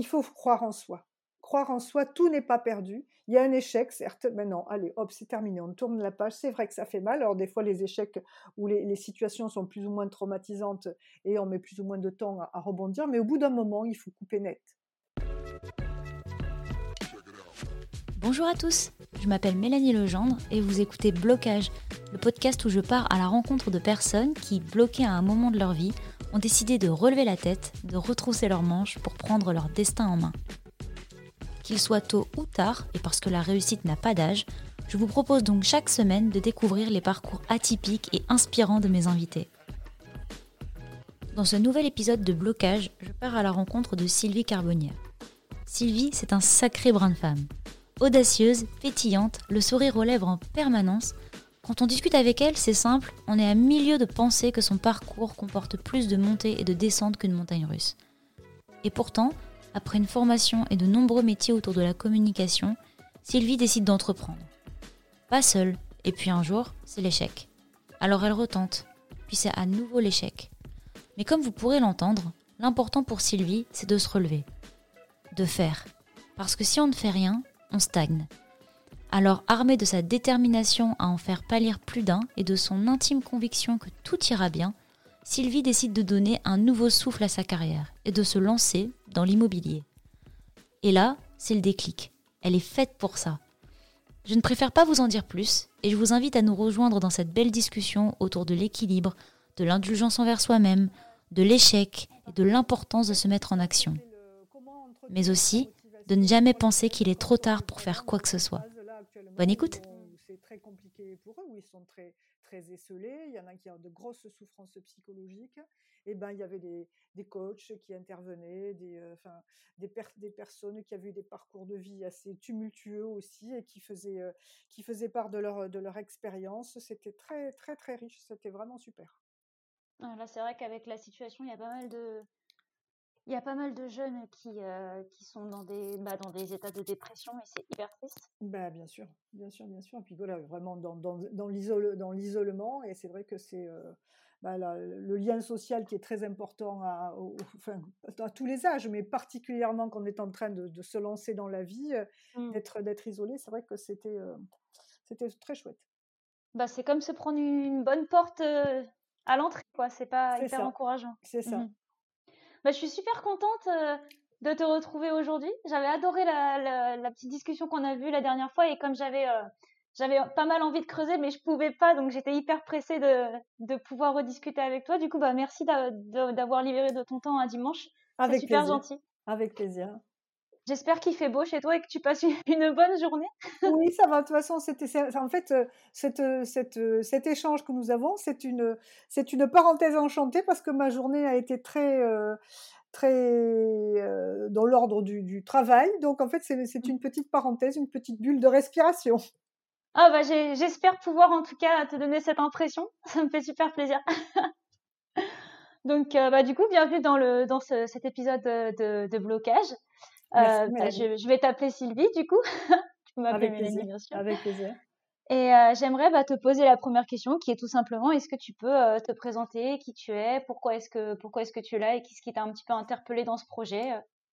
il faut croire en soi. Croire en soi, tout n'est pas perdu. Il y a un échec, certes, mais non, allez, hop, c'est terminé, on tourne la page. C'est vrai que ça fait mal. Alors, des fois, les échecs ou les, situations sont plus ou moins traumatisantes et on met plus ou moins de temps à rebondir, mais au bout d'un moment, il faut couper net. Bonjour à tous, je m'appelle Mélanie Legendre et vous écoutez Blocage, le podcast où je pars à la rencontre de personnes qui, bloquées à un moment de leur vie, ont décidé de relever la tête, de retrousser leurs manches pour prendre leur destin en main. Qu'il soit tôt ou tard, et parce que la réussite n'a pas d'âge, je vous propose donc chaque semaine de découvrir les parcours atypiques et inspirants de mes invités. Dans ce nouvel épisode de Blocage, je pars à la rencontre de Sylvie Carbonnière. Sylvie, c'est un sacré brin de femme. Audacieuse, pétillante, le sourire aux lèvres en permanence, quand on discute avec elle, c'est simple, on est à milieu de penser que son parcours comporte plus de montées et de descentes qu'une montagne russe. Et pourtant, après une formation et de nombreux métiers autour de la communication, Sylvie décide d'entreprendre. Pas seule, et puis un jour, c'est l'échec. Alors elle retente, puis c'est à nouveau l'échec. Mais comme vous pourrez l'entendre, l'important pour Sylvie, c'est de se relever. De faire. Parce que si on ne fait rien, on stagne. Alors, armée de sa détermination à en faire pâlir plus d'un et de son intime conviction que tout ira bien, Sylvie décide de donner un nouveau souffle à sa carrière et de se lancer dans l'immobilier. Et là, c'est le déclic. Elle est faite pour ça. Je ne préfère pas vous en dire plus et je vous invite à nous rejoindre dans cette belle discussion autour de l'équilibre, de l'indulgence envers soi-même, de l'échec et de l'importance de se mettre en action. Mais aussi de ne jamais penser qu'il est trop tard pour faire quoi que ce soit. Bonne écoute. C'est très compliqué pour eux, où ils sont très, très esselés. Il y en a qui ont de grosses souffrances psychologiques. Et ben, il y avait des, des coachs qui intervenaient, des, euh, enfin, des, des, personnes qui avaient eu des parcours de vie assez tumultueux aussi et qui faisaient, euh, qui faisaient part de leur, de leur expérience. C'était très, très, très riche. C'était vraiment super. Ah, là, c'est vrai qu'avec la situation, il y a pas mal de, il y a pas mal de jeunes qui, euh, qui sont dans des, bah, dans des états de dépression et c'est hyper triste. Bah, bien sûr, bien sûr, bien sûr. Et puis voilà, vraiment dans, dans, dans l'isolement. Et c'est vrai que c'est euh, bah, le lien social qui est très important à, enfin, à tous les âges, mais particulièrement quand on est en train de, de se lancer dans la vie, euh, mmh. d'être, isolé, c'est vrai que c'était, c'était très chouette. Bah, c'est comme se prendre une bonne porte à l'entrée, quoi. C'est pas hyper encourageant. C'est ça. Mmh bah, je suis super contente euh, de te retrouver aujourd'hui. J'avais adoré la, la, petite discussion qu'on a vue la dernière fois et comme j'avais euh, j'avais pas mal envie de creuser, mais je pouvais pas, donc j'étais hyper pressée de, de pouvoir rediscuter avec toi. Du coup, bah merci d'avoir libéré de ton temps un dimanche. C'est super gentil. Avec plaisir. J'espère qu'il fait beau chez toi et que tu passes une bonne journée. oui, ça va. De toute façon, c'était en fait euh, cette, euh, cette, euh, cet échange que nous avons, c'est une, c'est une parenthèse enchantée parce que ma journée a été très, très dans l'ordre du, du, travail. Donc en fait, c'est, c'est une petite parenthèse, une petite bulle de respiration. Ah bah j'espère pouvoir en tout cas te donner cette impression. Ça me fait super plaisir. Donc bah du coup, bienvenue dans le dans cet épisode de, de blocage. Euh, bah, je, vais t'appeler Sylvie, du coup. tu peux m'appeler Mélanie, bien sûr. Avec plaisir. Et euh, j'aimerais bah, te poser la première question, qui est tout simplement, est-ce que tu peux euh, te présenter, qui tu es, pourquoi est-ce que, pourquoi est-ce que tu es là et qu'est-ce qui t'a un petit peu interpellé dans ce projet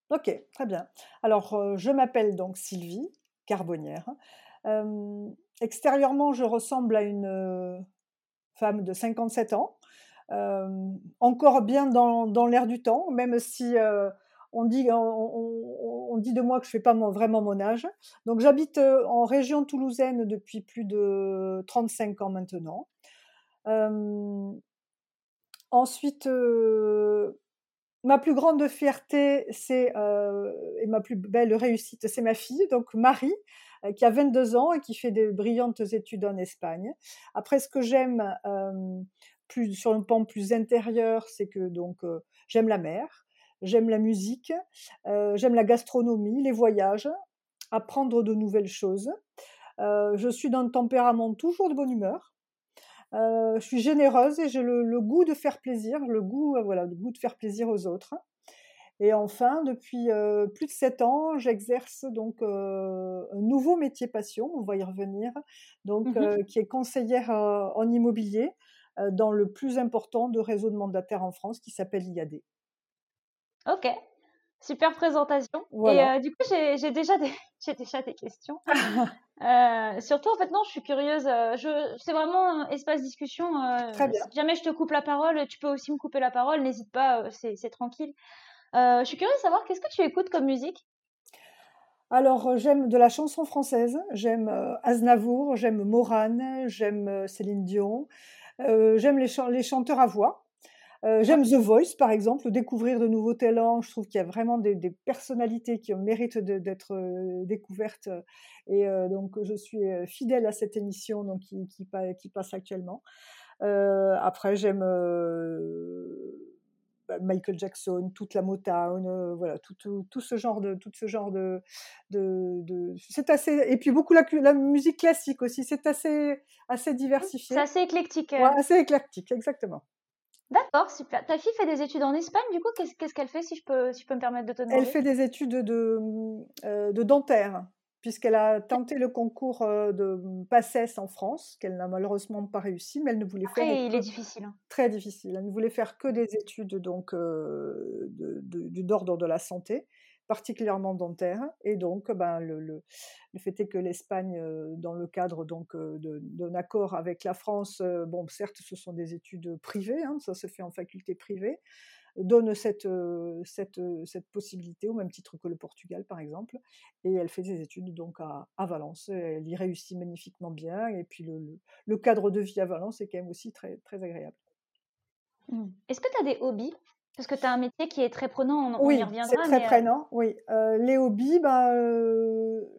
Ok, très bien. Alors, je m'appelle donc Sylvie Carbonnière. extérieurement, je ressemble à une femme de 57 ans, encore bien dans, dans l'air du temps, même si on dit, de moi que je fais pas vraiment mon âge. Donc j'habite euh, en région toulousaine depuis plus de 35 ans maintenant. Euh, ensuite, euh, ma plus grande fierté, et ma plus belle réussite, c'est ma fille, donc Marie, qui a 22 ans et qui fait des brillantes études en Espagne. Après, ce que j'aime plus sur un plan plus intérieur, c'est que donc j'aime la mer j'aime la musique, euh, j'aime la gastronomie, les voyages, apprendre de nouvelles choses. Euh, je suis d'un tempérament toujours de bonne humeur. Euh, je suis généreuse et j'ai le, goût de faire plaisir, le goût, voilà, le goût de faire plaisir aux autres. Et enfin, depuis plus de sept ans, j'exerce donc un nouveau métier passion, on va y revenir, donc mmh qui est conseillère en immobilier dans le plus important de réseau de mandataires en France, qui s'appelle IAD. Ok. Super présentation. Et du coup, j'ai déjà des déjà des questions. surtout, en fait, non, je suis curieuse. Je, c'est vraiment un espace discussion. Très bien. Si jamais je te coupe la parole, tu peux aussi me couper la parole. N'hésite pas, c'est tranquille. je suis curieuse de savoir qu'est-ce que tu écoutes comme musique? Alors, j'aime de la chanson française, j'aime Aznavour, j'aime Morane, j'aime Céline Dion, j'aime les, les, chanteurs à voix. J'aime The Voice, par exemple, découvrir de nouveaux talents. Je trouve qu'il y a vraiment des, personnalités qui méritent d'être découvertes. Et donc, je suis fidèle à cette émission donc, qui, qui passe actuellement. après, j'aime bah, Michael Jackson, toute la Motown, voilà, tout, tout, ce genre de, tout ce genre de, de, c'est assez, et puis beaucoup la, la musique classique aussi, c'est assez, assez diversifié. C'est assez éclectique. assez éclectique, exactement. D'accord, super. Ta fille fait des études en Espagne, du coup, qu'est-ce qu'elle fait, si je peux, si je peux me permettre de te demander? Elle fait des études de, de dentaire puisqu'elle a tenté le concours de PACES en France, qu'elle n'a malheureusement pas réussi, mais elle ne voulait faire. il est difficile. Hein. Très difficile. Elle ne voulait faire que des études donc du d'ordre de la santé, particulièrement dentaire, et donc ben le, le, fait est que l'Espagne, dans le cadre donc d'un accord avec la France, bon certes ce sont des études privées, hein, ça se fait en faculté privée donne cette, cette, cette, possibilité, au même titre que le Portugal par exemple. Et elle fait ses études donc à, à Valence. Elle y réussit magnifiquement bien. Et puis le, le, cadre de vie à Valence est quand même aussi très, très agréable. Mmh. Est-ce que tu as des hobbies? Parce que tu as un métier qui est très prenant, on, oui, y reviendra. C'est très prenant, oui. les hobbies, bah,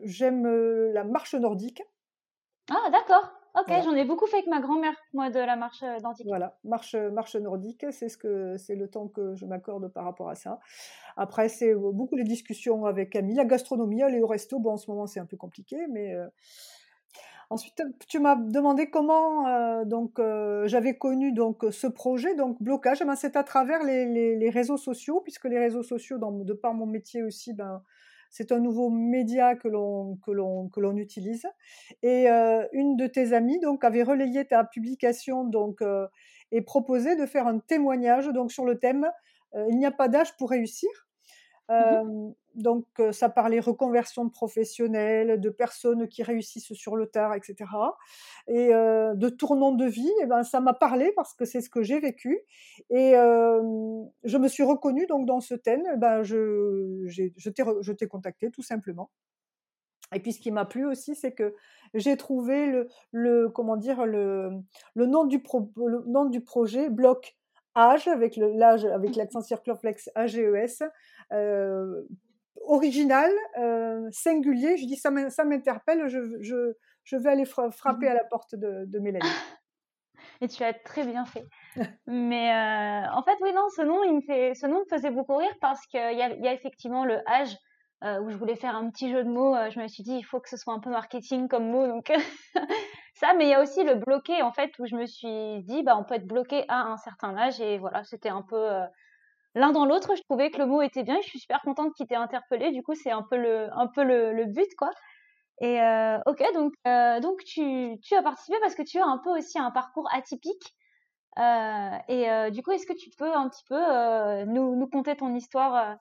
j'aime la marche nordique. Ah, d'accord. Ok, j'en ai beaucoup fait avec ma grand-mère, moi, de la marche euh, nordique. Voilà, marche, euh, marche nordique, c'est ce que c'est le temps que je m'accorde par rapport à ça. Après, c'est euh, beaucoup les discussions avec Camille, la gastronomie, aller au resto. Bon, en ce moment, c'est un peu compliqué, mais ensuite, tu m'as demandé comment donc j'avais connu donc ce projet, donc blocage. Eh ben, c'est à travers les, réseaux sociaux, puisque les réseaux sociaux, de par mon métier aussi, ben c'est un nouveau média que l'on que l'on que l'on utilise. Et euh, une de tes amies donc avait relayé ta publication donc euh, et proposé de faire un témoignage donc sur le thème euh, il n'y a pas d'âge pour réussir. Mmh donc ça parlait reconversion professionnelle, de personnes qui réussissent sur le tard, etc. Et de tournant de vie, et eh ben ça m'a parlé parce que c'est ce que j'ai vécu. Et je me suis reconnue donc dans ce thème. Eh ben je, je t'ai contacté tout simplement. Et puis ce qui m'a plu aussi, c'est que j'ai trouvé le, comment dire le, le nom du le nom du projet bloc âge avec l'âge avec l'accent circloflex AGES euh, original, euh, singulier. Je dis ça m'interpelle, je, vais aller frapper à la porte de, de Mélanie. Et tu as très bien fait. Mais euh, en fait, oui, non, ce nom, me ce nom me faisait beaucoup rire parce qu'il y, y a effectivement le âge euh, où je voulais faire un petit jeu de mots. je me suis dit, il faut que ce soit un peu marketing comme mot, donc ça. Mais il y a aussi le bloqué, en fait, où je me suis dit, bah, on peut être bloqué à un certain âge. Et voilà, c'était un peu l'un dans l'autre, je trouvais que le mot était bien. Je suis super contente qu'il t'ait interpellé. Du coup, c'est un peu le, un peu le, but, quoi. Et euh, ok, donc, euh, donc tu, tu as participé parce que tu as un peu aussi un parcours atypique. Euh, et du coup, est-ce que tu peux un petit peu nous, nous conter ton histoire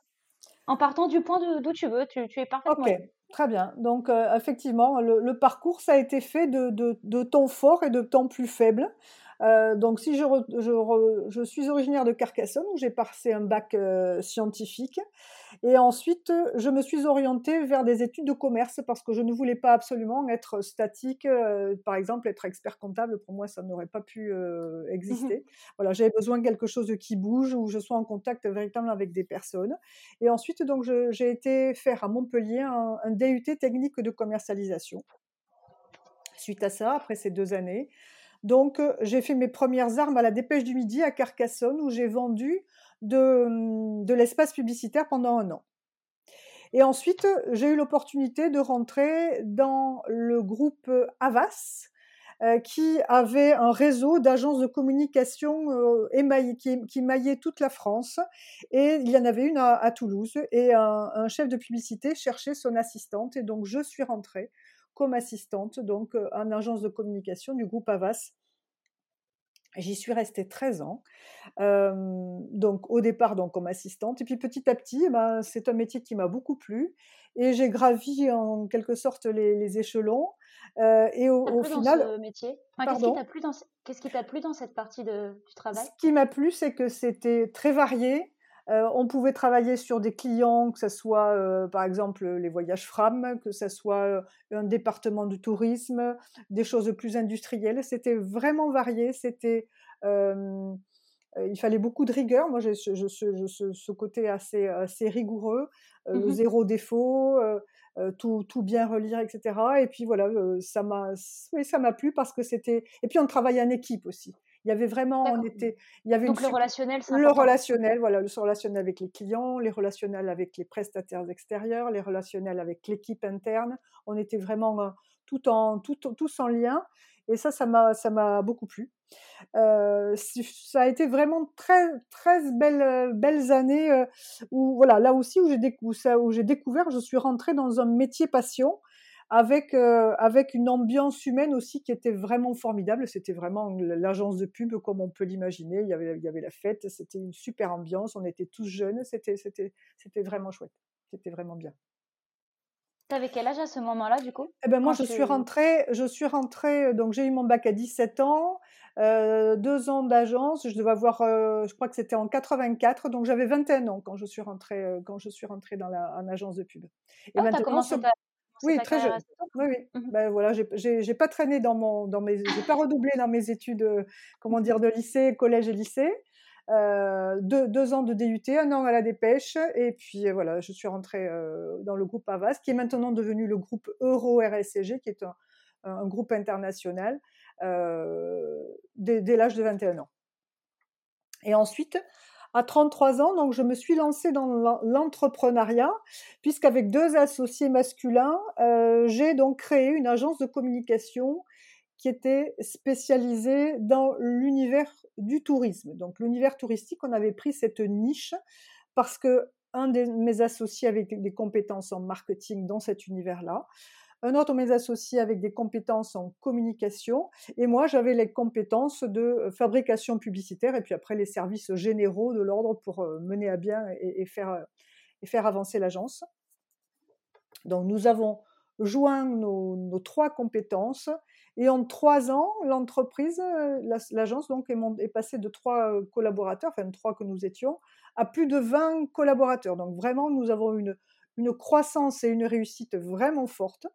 en partant du point d'où tu veux tu, tu es parfaitement. Ok, très bien. Donc, effectivement, le, parcours, ça a été fait de, de, de temps forts et de temps plus faibles. Euh, donc, si je, je, je, suis originaire de Carcassonne, où j'ai passé un bac euh, scientifique, et ensuite, je me suis orientée vers des études de commerce parce que je ne voulais pas absolument être statique. Euh, par exemple, être expert comptable, pour moi, ça n'aurait pas pu exister. Voilà, j'avais besoin de quelque chose qui bouge, où je sois en contact véritablement avec des personnes. Et ensuite, donc, j'ai été faire à Montpellier un, un DUT technique de commercialisation. Suite à ça, après ces deux années, donc, j'ai fait mes premières armes à la Dépêche du Midi à Carcassonne, où j'ai vendu de, de l'espace publicitaire pendant un an. Et ensuite, j'ai eu l'opportunité de rentrer dans le groupe Avas, qui avait un réseau d'agences de communication qui, qui, maillait toute la France. Et il y en avait une à, Toulouse. Et un, un, chef de publicité cherchait son assistante. Et donc, je suis rentrée comme assistante donc en agence de communication du groupe Avas J'y suis restée 13 ans. donc au départ donc comme assistante et puis petit à petit, eh ben, c'est un métier qui m'a beaucoup plu et j'ai gravi en quelque sorte les, échelons. et au, au final, dans ce métier? Qu'est-ce qui t'a plu dans qu'est-ce qui t'a plu dans cette partie de, du travail? Ce qui m'a plu, c'est que c'était très varié. On pouvait travailler sur des clients, que ce soit par exemple les voyages FRAM, que ce soit un département du tourisme, des choses plus industrielles. C'était vraiment varié. C'était il fallait beaucoup de rigueur. Moi, j'ai ce, côté assez, assez rigoureux, mmh zéro défaut, tout, tout, bien relire, etc. Et puis voilà, ça m'a, oui, ça m'a plu parce que c'était. Et puis on travaillait en équipe aussi. Il y avait vraiment, on était, il y avait donc le relationnel, le relationnel, voilà, le relationnel avec les clients, les relationnels avec les prestataires extérieurs, les relationnels avec l'équipe interne. On était vraiment tout en, tout, tous en lien. Et ça, ça m'a, ça m'a beaucoup plu. Euh, ça a été vraiment très, très belles, belles années euh, où, voilà, là aussi où j'ai, où j'ai découvert, je suis rentrée dans un métier passion avec, euh, avec une ambiance humaine aussi qui était vraiment formidable. C'était vraiment l'agence de pub comme on peut l'imaginer. Il y avait, il y avait la fête, c'était une super ambiance. On était tous jeunes, c'était, c'était, c'était vraiment chouette. C'était vraiment bien. T'avais quel âge à ce moment-là, du coup? Eh ben moi, je suis rentrée, je suis rentrée, donc j'ai eu mon bac à 17 ans, euh, deux ans d'agence, je devais avoir, euh, je crois que c'était en 84, donc j'avais 21 ans quand je suis rentrée, euh, quand je suis rentrée dans la, en agence de pub. Et ah, maintenant, commencé oui, très jeune. Oui, oui. Mmh ben voilà, j'ai pas traîné dans mon, dans mes, j'ai pas redoublé dans mes études, comment dire, de lycée, collège et lycée. Euh, deux, ans de DUT, un an à la dépêche, et puis euh, voilà, je suis rentrée euh, dans le groupe Avas, qui est maintenant devenu le groupe Euro RSCG, qui est un, groupe international, dès, l'âge de 21 ans. Et ensuite, à 33 ans, donc je me suis lancée dans l'entrepreneuriat, puisqu'avec deux associés masculins, j'ai donc créé une agence de communication qui était spécialisé dans l'univers du tourisme. Donc l'univers touristique, on avait pris cette niche parce que un de mes associés avait des compétences en marketing dans cet univers-là, un autre mes associés avec des compétences en communication, et moi j'avais les compétences de fabrication publicitaire et puis après les services généraux de l'ordre pour euh, mener à bien et, faire, et faire avancer l'agence. Donc nous avons joint nos, trois compétences et en trois ans, l'entreprise, euh, l'agence donc est, passée de trois euh, collaborateurs, enfin trois que nous étions, à plus de 20 collaborateurs. Donc vraiment, nous avons une, une croissance et une réussite vraiment forte.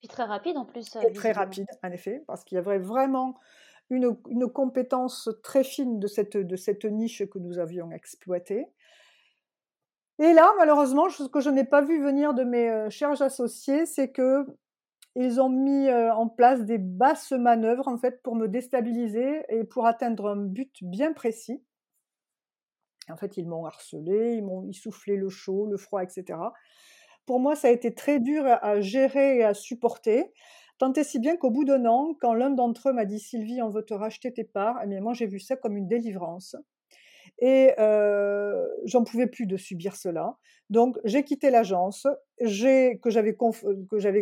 Puis très rapide en plus. Et très rapide, en effet, parce qu'il y avait vraiment une, une, compétence très fine de cette, de cette niche que nous avions exploitée. Et là, malheureusement, ce que je n'ai pas vu venir de mes euh, chers associés, c'est que ils ont mis en place des basses manœuvres en fait pour me déstabiliser et pour atteindre un but bien précis. En fait, ils m'ont harcelé, ils m'ont soufflé le chaud, le froid, etc. Pour moi, ça a été très dur à gérer et à supporter. Tant et si bien qu'au bout d'un an, quand l'un d'entre eux m'a dit Sylvie, on veut te racheter tes parts, eh bien moi j'ai vu ça comme une délivrance. Et j'en pouvais plus de subir cela. Donc j'ai quitté l'agence que j'avais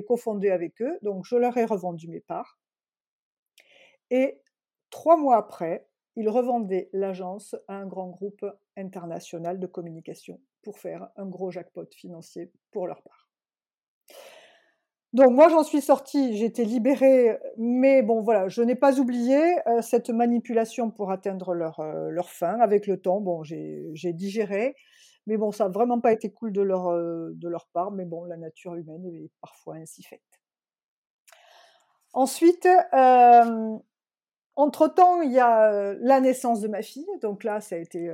cofondée avec eux. Donc je leur ai revendu mes parts. Et trois mois après, ils revendaient l'agence à un grand groupe international de communication pour faire un gros jackpot financier pour leur part. Donc moi j'en suis sortie, j'ai été libérée, mais bon voilà, je n'ai pas oublié euh, cette manipulation pour atteindre leur, euh, leur fin avec le temps. Bon, j'ai digéré, mais bon, ça n'a vraiment pas été cool de leur, euh, de leur part, mais bon, la nature humaine est parfois ainsi faite. Ensuite, entre-temps, il y a la naissance de ma fille. Donc là, ça a été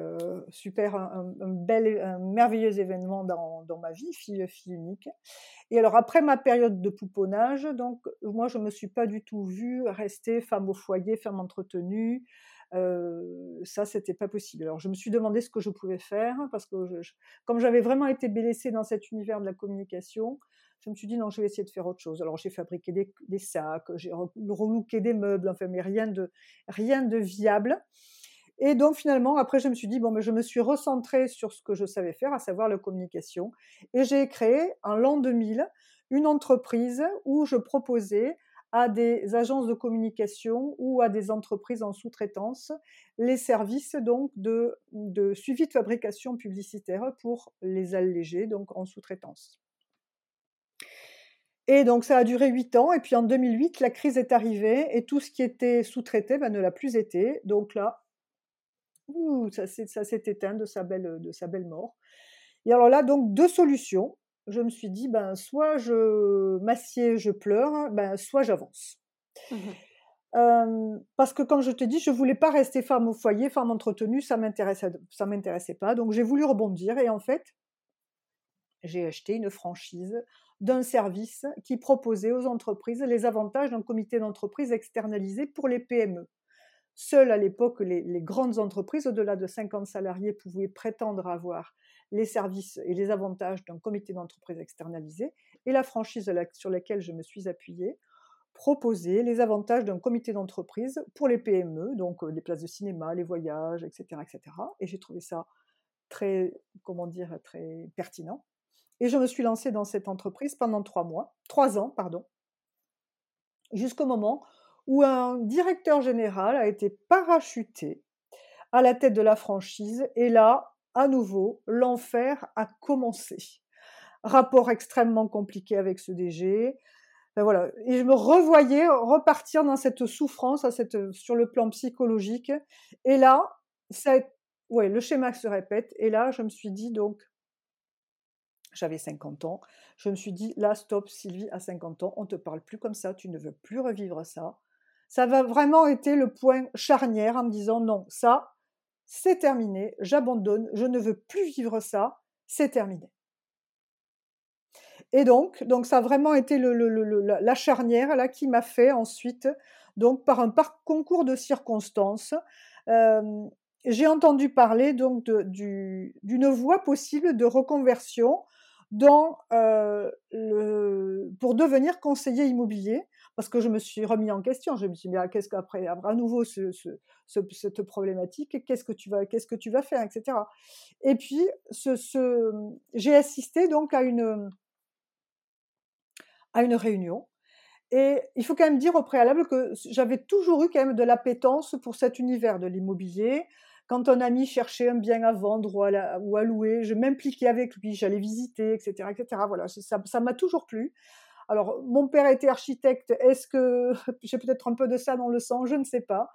super, un, bel, un merveilleux événement dans, dans, ma vie, fille, fille unique. Et alors après ma période de pouponnage, donc moi je me suis pas du tout vue rester femme au foyer, femme entretenue. Euh, ça, c'était pas possible. Alors je me suis demandé ce que je pouvais faire parce que comme j'avais vraiment été blessée dans cet univers de la communication, je me suis dit non, je vais essayer de faire autre chose. Alors j'ai fabriqué des, sacs, j'ai relooké des meubles, enfin mais rien de rien de viable. Et donc finalement, après, je me suis dit, bon, mais je me suis recentrée sur ce que je savais faire, à savoir la communication. Et j'ai créé en l'an 2000 une entreprise où je proposais à des agences de communication ou à des entreprises en sous-traitance les services donc de, de suivi de fabrication publicitaire pour les alléger donc en sous-traitance. Et donc ça a duré huit ans. Et puis en 2008, la crise est arrivée et tout ce qui était sous-traité ben, ne l'a plus été. Donc là, ça s'est éteint de sa, belle, de sa belle mort. Et alors là, donc deux solutions. Je me suis dit, ben, soit je m'assieds, je pleure, ben, soit j'avance. Mmh parce que comme je te dis, je voulais pas rester femme au foyer, femme entretenue, ça m'intéressait, ça m'intéressait pas. Donc j'ai voulu rebondir et en fait, j'ai acheté une franchise d'un service qui proposait aux entreprises les avantages d'un comité d'entreprise externalisé pour les PME. Seules à l'époque les, grandes entreprises, au-delà de 50 salariés, pouvaient prétendre avoir les services et les avantages d'un comité d'entreprise externalisé. Et la franchise sur laquelle je me suis appuyée proposait les avantages d'un comité d'entreprise pour les PME, donc euh, les places de cinéma, les voyages, etc. etc. Et j'ai trouvé ça très, comment dire, très pertinent. Et je me suis lancée dans cette entreprise pendant trois mois, trois ans, pardon, jusqu'au moment où un directeur général a été parachuté à la tête de la franchise. Et là, à nouveau, l'enfer a commencé. Rapport extrêmement compliqué avec ce DG. Ben voilà. Et je me revoyais repartir dans cette souffrance sur le plan psychologique. Et là, le schéma se répète. Et là, je me suis dit, donc, j'avais 50 ans. Je me suis dit, là, stop, Sylvie, à 50 ans, on ne te parle plus comme ça, tu ne veux plus revivre ça. Ça va vraiment été le point charnière en me disant, non, ça, c'est terminé, j'abandonne, je ne veux plus vivre ça, c'est terminé. Et donc, donc ça a vraiment été le, la charnière là qui m'a fait ensuite, donc par un concours de circonstances, euh, j'ai entendu parler donc d'une voie possible de reconversion euh, pour devenir conseiller immobilier, parce que je me suis remis en question. Je me suis dit, mais qu'est-ce qu'après, à nouveau ce, ce, cette problématique, qu'est-ce que tu vas, qu'est-ce que tu vas faire, etc. Et puis, ce, ce, j'ai assisté donc à une, à une réunion. Et il faut quand même dire au préalable que j'avais toujours eu quand même de l'appétence pour cet univers de l'immobilier quand un ami cherchait un bien à vendre ou à, louer, je m'impliquais avec lui, j'allais visiter, etc., etc. Voilà, ça m'a toujours plu. Alors, mon père était architecte. Est-ce que j'ai peut-être un peu de ça dans le sang? Je ne sais pas.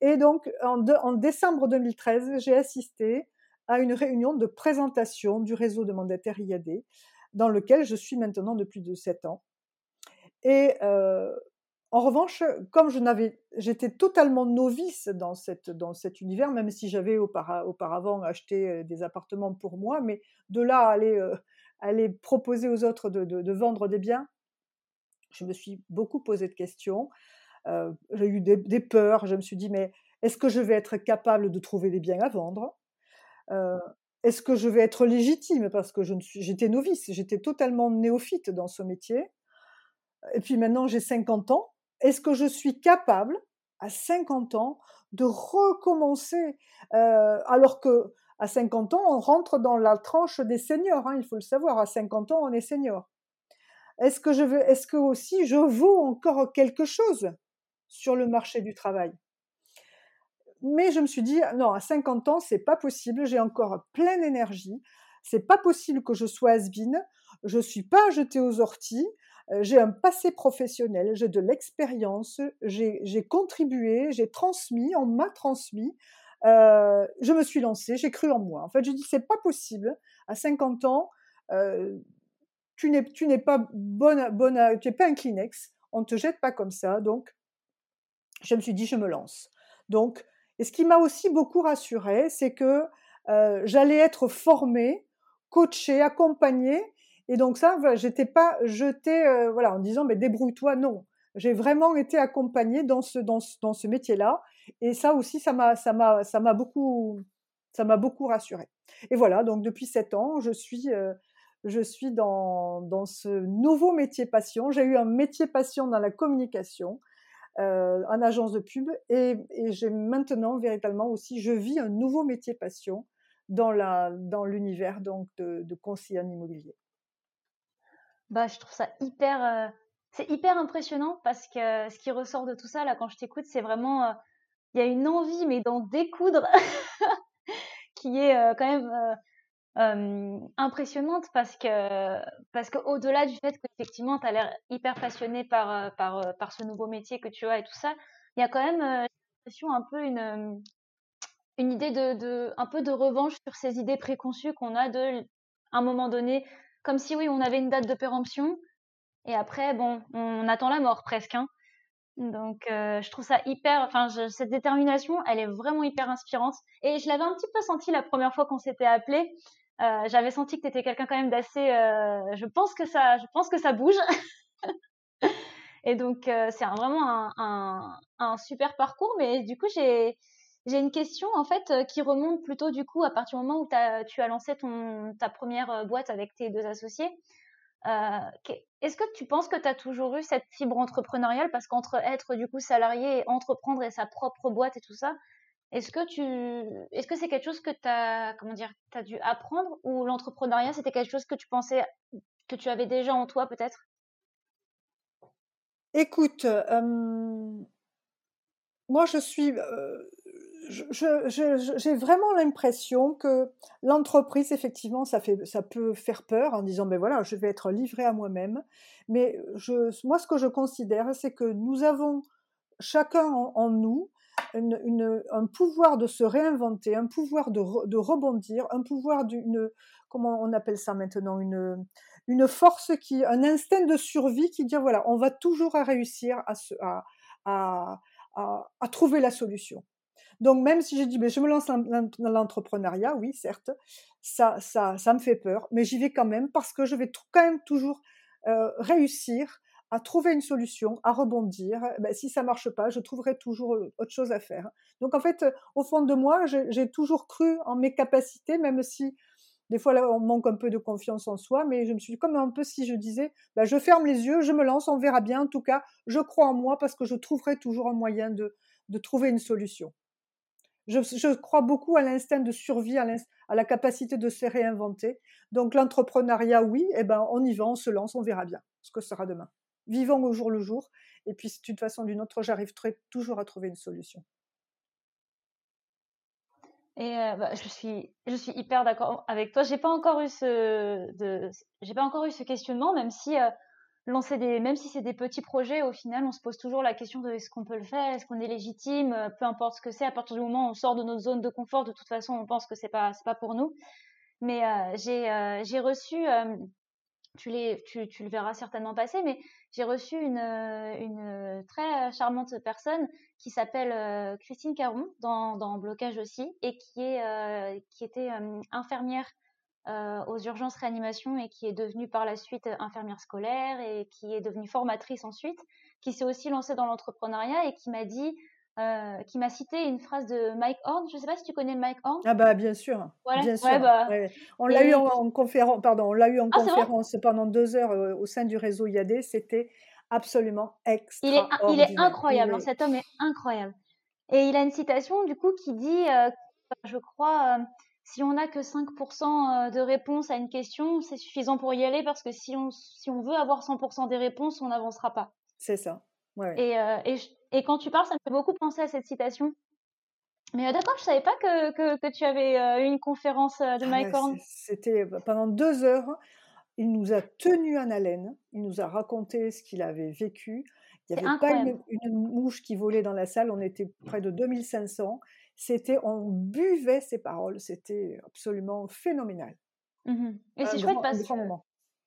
Et donc, en, décembre 2013, j'ai assisté à une réunion de présentation du réseau de mandataires IAD, dans lequel je suis maintenant depuis de 7 ans. Et euh, en revanche, comme j'étais totalement novice dans, cet univers, même si j'avais auparavant acheté des appartements pour moi, mais de là à aller, aller proposer aux autres de, vendre des biens, je me suis beaucoup posé de questions. j'ai eu des, peurs. Je me suis dit, mais est-ce que je vais être capable de trouver des biens à vendre? Est-ce que je vais être légitime? Parce que j'étais novice, j'étais totalement néophyte dans ce métier. Et puis maintenant, j'ai 50 ans est-ce que je suis capable, à 50 ans, de recommencer alors que à 50 ans, on rentre dans la tranche des seniors, hein, il faut le savoir, à 50 ans, on est senior. Est-ce que je veux, est-ce que aussi je vaux encore quelque chose sur le marché du travail? Mais je me suis dit, non, à 50 ans, c'est pas possible, j'ai encore pleine énergie, c'est pas possible que je sois has je suis pas jetée aux orties, j'ai un passé professionnel, j'ai de l'expérience, j'ai contribué, j'ai transmis, on m'a transmis. Euh, je me suis lancée, j'ai cru en moi. En fait, je dis c'est pas possible. À 50 ans, euh, tu n'es pas bonne, tu n'es pas un Kleenex. On ne te jette pas comme ça. Donc, je me suis dit je me lance. Donc, et ce qui m'a aussi beaucoup rassurée, c'est que euh, j'allais être formée, coachée, accompagnée et donc ça, j'étais pas jetée, euh, voilà, en disant mais débrouille-toi. Non, j'ai vraiment été accompagnée dans ce dans ce, dans ce métier-là. Et ça aussi, ça m'a ça m'a ça m'a beaucoup ça m'a beaucoup rassurée. Et voilà, donc depuis sept ans, je suis euh, je suis dans dans ce nouveau métier passion. J'ai eu un métier passion dans la communication. Euh, en agence de pub et, j'ai maintenant véritablement aussi je vis un nouveau métier passion dans la dans l'univers donc de, de conseiller en immobilier bah, je trouve ça hyper, c'est hyper impressionnant parce que ce qui ressort de tout ça, là, quand je t'écoute, c'est vraiment, euh, il y a une envie, mais d'en découdre, qui est euh, quand même euh, impressionnante parce que, parce qu'au-delà du fait qu'effectivement, tu as l'air hyper passionné par, ce nouveau métier que tu as et tout ça, il y a quand même un peu une, une idée de, un peu de revanche sur ces idées préconçues qu'on a de, un moment donné, comme si oui, on avait une date de péremption et après, bon, on attend la mort presque. Hein. Donc, euh, je trouve ça hyper. Enfin, cette détermination, elle est vraiment hyper inspirante. Et je l'avais un petit peu senti la première fois qu'on s'était appelé. Euh, J'avais senti que tu étais quelqu'un quand même d'assez. Euh, je pense que ça, je pense que ça bouge. et donc, c'est vraiment un, super parcours. Mais du coup, j'ai j'ai une question en fait euh, qui remonte plutôt du coup à partir du moment où tu as lancé ton ta première boîte avec tes deux associés. Euh, est-ce que tu penses que tu as toujours eu cette fibre entrepreneuriale? Parce qu'entre être du coup salarié et entreprendre et sa propre boîte et tout ça, est-ce que tu, est-ce que c'est quelque chose que tu as, comment dire, as dû apprendre? Ou l'entrepreneuriat c'était quelque chose que tu pensais que tu avais déjà en toi peut-être? Écoute, moi je suis, j'ai vraiment l'impression que l'entreprise, effectivement, ça, fait, ça peut faire peur en disant, ben voilà, je vais être livré à moi-même. Mais moi, ce que je considère, c'est que nous avons chacun en, nous une, un pouvoir de se réinventer, un pouvoir de, de rebondir, un pouvoir d'une, comment on appelle ça maintenant, une, une force qui, un instinct de survie qui dit, voilà, on va toujours réussir à, à, à, à trouver la solution. Donc même si j'ai dit, mais je me lance dans l'entrepreneuriat, oui, certes, ça, ça, ça me fait peur, mais j'y vais quand même parce que je vais quand même toujours euh, réussir à trouver une solution, à rebondir. Ben, si ça marche pas, je trouverai toujours euh, autre chose à faire. Donc en fait, au fond de moi, j'ai toujours cru en mes capacités, même si des fois là, on manque un peu de confiance en soi, mais je me suis dit comme un peu si je disais, ben, je ferme les yeux, je me lance, on verra bien. En tout cas, je crois en moi parce que je trouverai toujours un moyen de, de trouver une solution. Je, crois beaucoup à l'instinct de survie, à, la capacité de se réinventer. Donc l'entrepreneuriat, oui, eh ben, on y va, on se lance, on verra bien ce que sera demain. Vivons au jour le jour. Et puis, d'une façon ou d'une autre, j'arriverai toujours à trouver une solution. Et euh, bah, je suis, hyper d'accord avec toi. J'ai pas pas encore eu ce questionnement, même si euh, lancer des, même si c'est des petits projets, au final, on se pose toujours la question de est-ce qu'on peut le faire, est-ce qu'on est légitime, euh, peu importe ce que c'est. À partir du moment où on sort de notre zone de confort, de toute façon, on pense que c'est pas, c'est pas pour nous. Mais euh, j'ai, euh, j'ai reçu, tu, tu, tu, le verras certainement passer, mais j'ai reçu une, une très charmante personne qui s'appelle Christine Caron dans, dans Blocage aussi et qui est, qui était infirmière euh, aux urgences réanimation et qui est devenue par la suite infirmière scolaire et qui est devenue formatrice ensuite, qui s'est aussi lancée dans l'entrepreneuriat et qui m'a dit, euh, qui m'a cité une phrase de Mike Horn. Je ne sais pas si tu connais Mike Horn. Ah bah bien sûr, bien sûr. Bah, on l'a eu en, conférence, pardon, on l'a eu en ah, conférence pendant deux heures euh, au sein du réseau IAD. C'était absolument extraordinaire. Il est, il est incroyable. Hein, cet homme est incroyable. Et il a une citation du coup qui dit, je crois si on n'a que 5% euh, de réponses à une question, c'est suffisant pour y aller parce que si on, si on veut avoir 100% des réponses, on n'avancera pas. C'est ça. Ouais. Et, euh, et, et, quand tu parles, ça me fait beaucoup penser à cette citation. Mais euh, d'accord, je savais pas que, que, que tu avais eu une conférence de ah Mike Horn. C'était pendant deux heures. Il nous a tenu en haleine. Il nous a raconté ce qu'il avait vécu. Il n'y avait pas une, une, mouche qui volait dans la salle. On était près de 2500 c'était, on buvait ses paroles, c'était absolument phénoménal. Mmh et c'est chouette parce que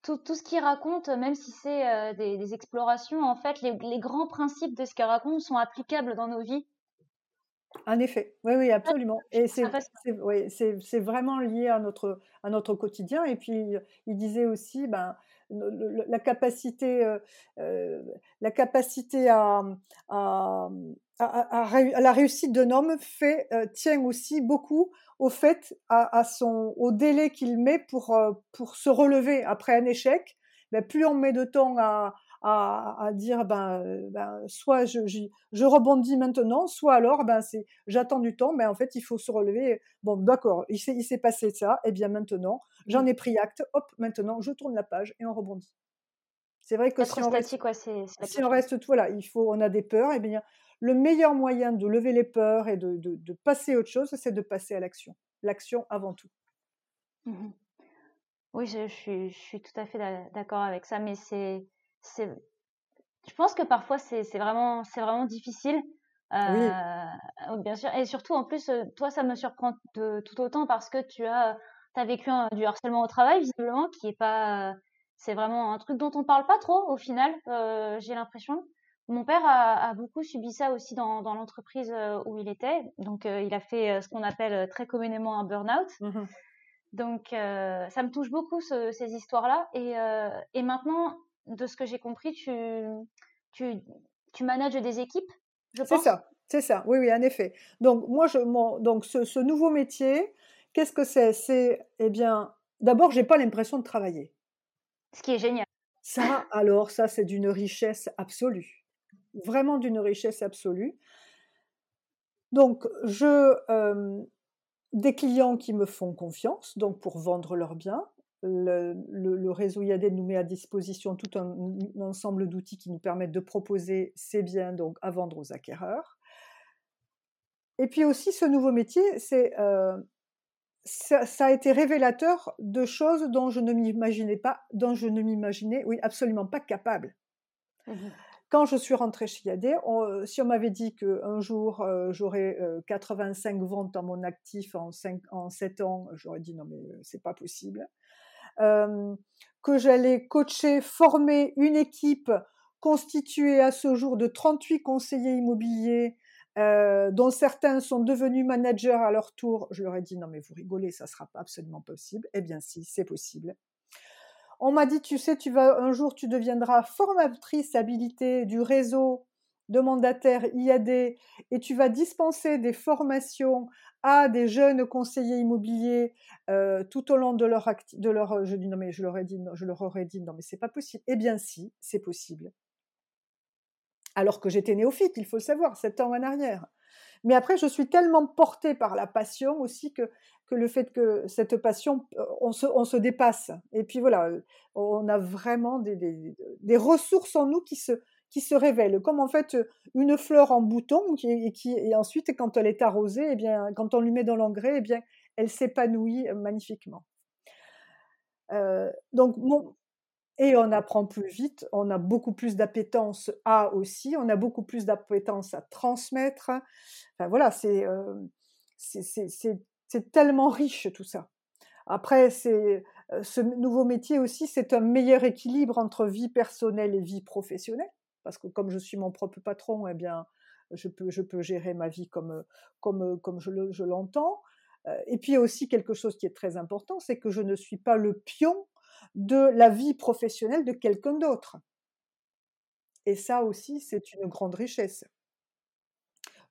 tout, tout, ce qu'il raconte, même si c'est euh, des, des, explorations, en fait, les, les grands principes de ce qu'il raconte sont applicables dans nos vies. En effet, oui, oui, absolument. Et c'est oui, vraiment lié à notre, à notre quotidien. Et puis, il disait aussi, ben, la capacité, euh, euh, la capacité à, à, à, la réussite d'un homme fait, euh, tient aussi beaucoup au fait, à, son, au délai qu'il met pour, pour se relever après un échec. Ben, plus on met de temps à, à, dire ben, ben soit je, je, rebondis maintenant, soit alors ben c'est j'attends du temps, mais en fait il faut se relever. Bon d'accord, il s'est il s'est passé ça, et bien maintenant j'en ai pris acte. Hop, maintenant je tourne la page et on rebondit. C'est vrai que si on, reste, si on reste, voilà, il faut, on a des peurs, et bien le meilleur moyen de lever les peurs et de, de, passer à autre chose, c'est de passer à l'action. L'action avant tout. Mmh oui, je, suis, je, suis, tout à fait d'accord avec ça, mais c'est, c'est, je pense que parfois c'est, c'est vraiment, c'est vraiment difficile. Euh, bien sûr, et surtout en plus, euh, toi, ça me surprend tout autant parce que tu as, as vécu du harcèlement au travail visiblement, qui est pas, c'est vraiment un truc dont on parle pas trop au final. Euh, j'ai l'impression. Mon père a, beaucoup subi ça aussi dans, l'entreprise euh, où il était. Donc, euh, il a fait ce qu'on appelle très communément un burn-out. Mmh Donc, ça me touche beaucoup ces histoires-là. Et, maintenant, de ce que j'ai compris, tu, tu, tu manages des équipes, je pense. C'est ça, c'est ça. Oui, oui, en effet. Donc, moi, je, donc ce, ce nouveau métier, qu'est-ce que c'est? C'est, eh bien, d'abord, j'ai pas l'impression de travailler. Ce qui est génial. Ça, alors, ça, c'est d'une richesse absolue vraiment d'une richesse absolue. Donc, je, des clients qui me font confiance, donc pour vendre leurs biens. Le, réseau IAD nous met à disposition tout un, ensemble d'outils qui nous permettent de proposer ces biens donc à vendre aux acquéreurs. Et puis aussi, ce nouveau métier, c'est ça, a été révélateur de choses dont je ne m'imaginais pas, dont je ne m'imaginais, oui, absolument pas capable. Mmh quand je suis rentrée chez Yadé, euh, si on m'avait dit qu'un jour euh, j'aurais 85 euh, ventes dans mon actif en, 5, en 7 ans, j'aurais dit non mais c'est pas possible. Que j'allais coacher, former une équipe constituée à ce jour de 38 conseillers immobiliers, dont certains sont devenus managers à leur tour, je leur ai dit non mais vous rigolez, ça sera pas absolument possible. Eh bien si, c'est possible. On m'a dit, tu sais, tu vas un jour, tu deviendras formatrice habilitée du réseau de mandataires IAD et tu vas dispenser des formations à des jeunes conseillers immobiliers euh, tout au long de leur de leur je dis non mais je leur dit je leur aurais dit non mais c'est pas possible. Eh bien si c'est possible. Alors que j'étais néophyte il faut le savoir sept ans en arrière. Mais après, je suis tellement portée par la passion aussi que, que le fait que cette passion, euh, on se, on se dépasse. Et puis voilà, on a vraiment des, des, ressources en nous qui se, qui se révèlent, comme en fait une fleur en bouton qui, et qui et ensuite quand elle est arrosée, et eh bien quand on lui met dans l'engrais, et eh bien elle s'épanouit magnifiquement. Euh, donc et on apprend plus vite, on a beaucoup plus d'appétence à aussi, on a beaucoup plus d'appétence à transmettre. Voilà, c'est euh, c'est tellement riche tout ça. Après, c'est euh, ce nouveau métier aussi, c'est un meilleur équilibre entre vie personnelle et vie professionnelle, parce que comme je suis mon propre patron, eh bien, je peux, je peux gérer ma vie comme, comme, comme je l'entends. Euh, et puis aussi quelque chose qui est très important, c'est que je ne suis pas le pion de la vie professionnelle de quelqu'un d'autre. Et ça aussi, c'est une grande richesse.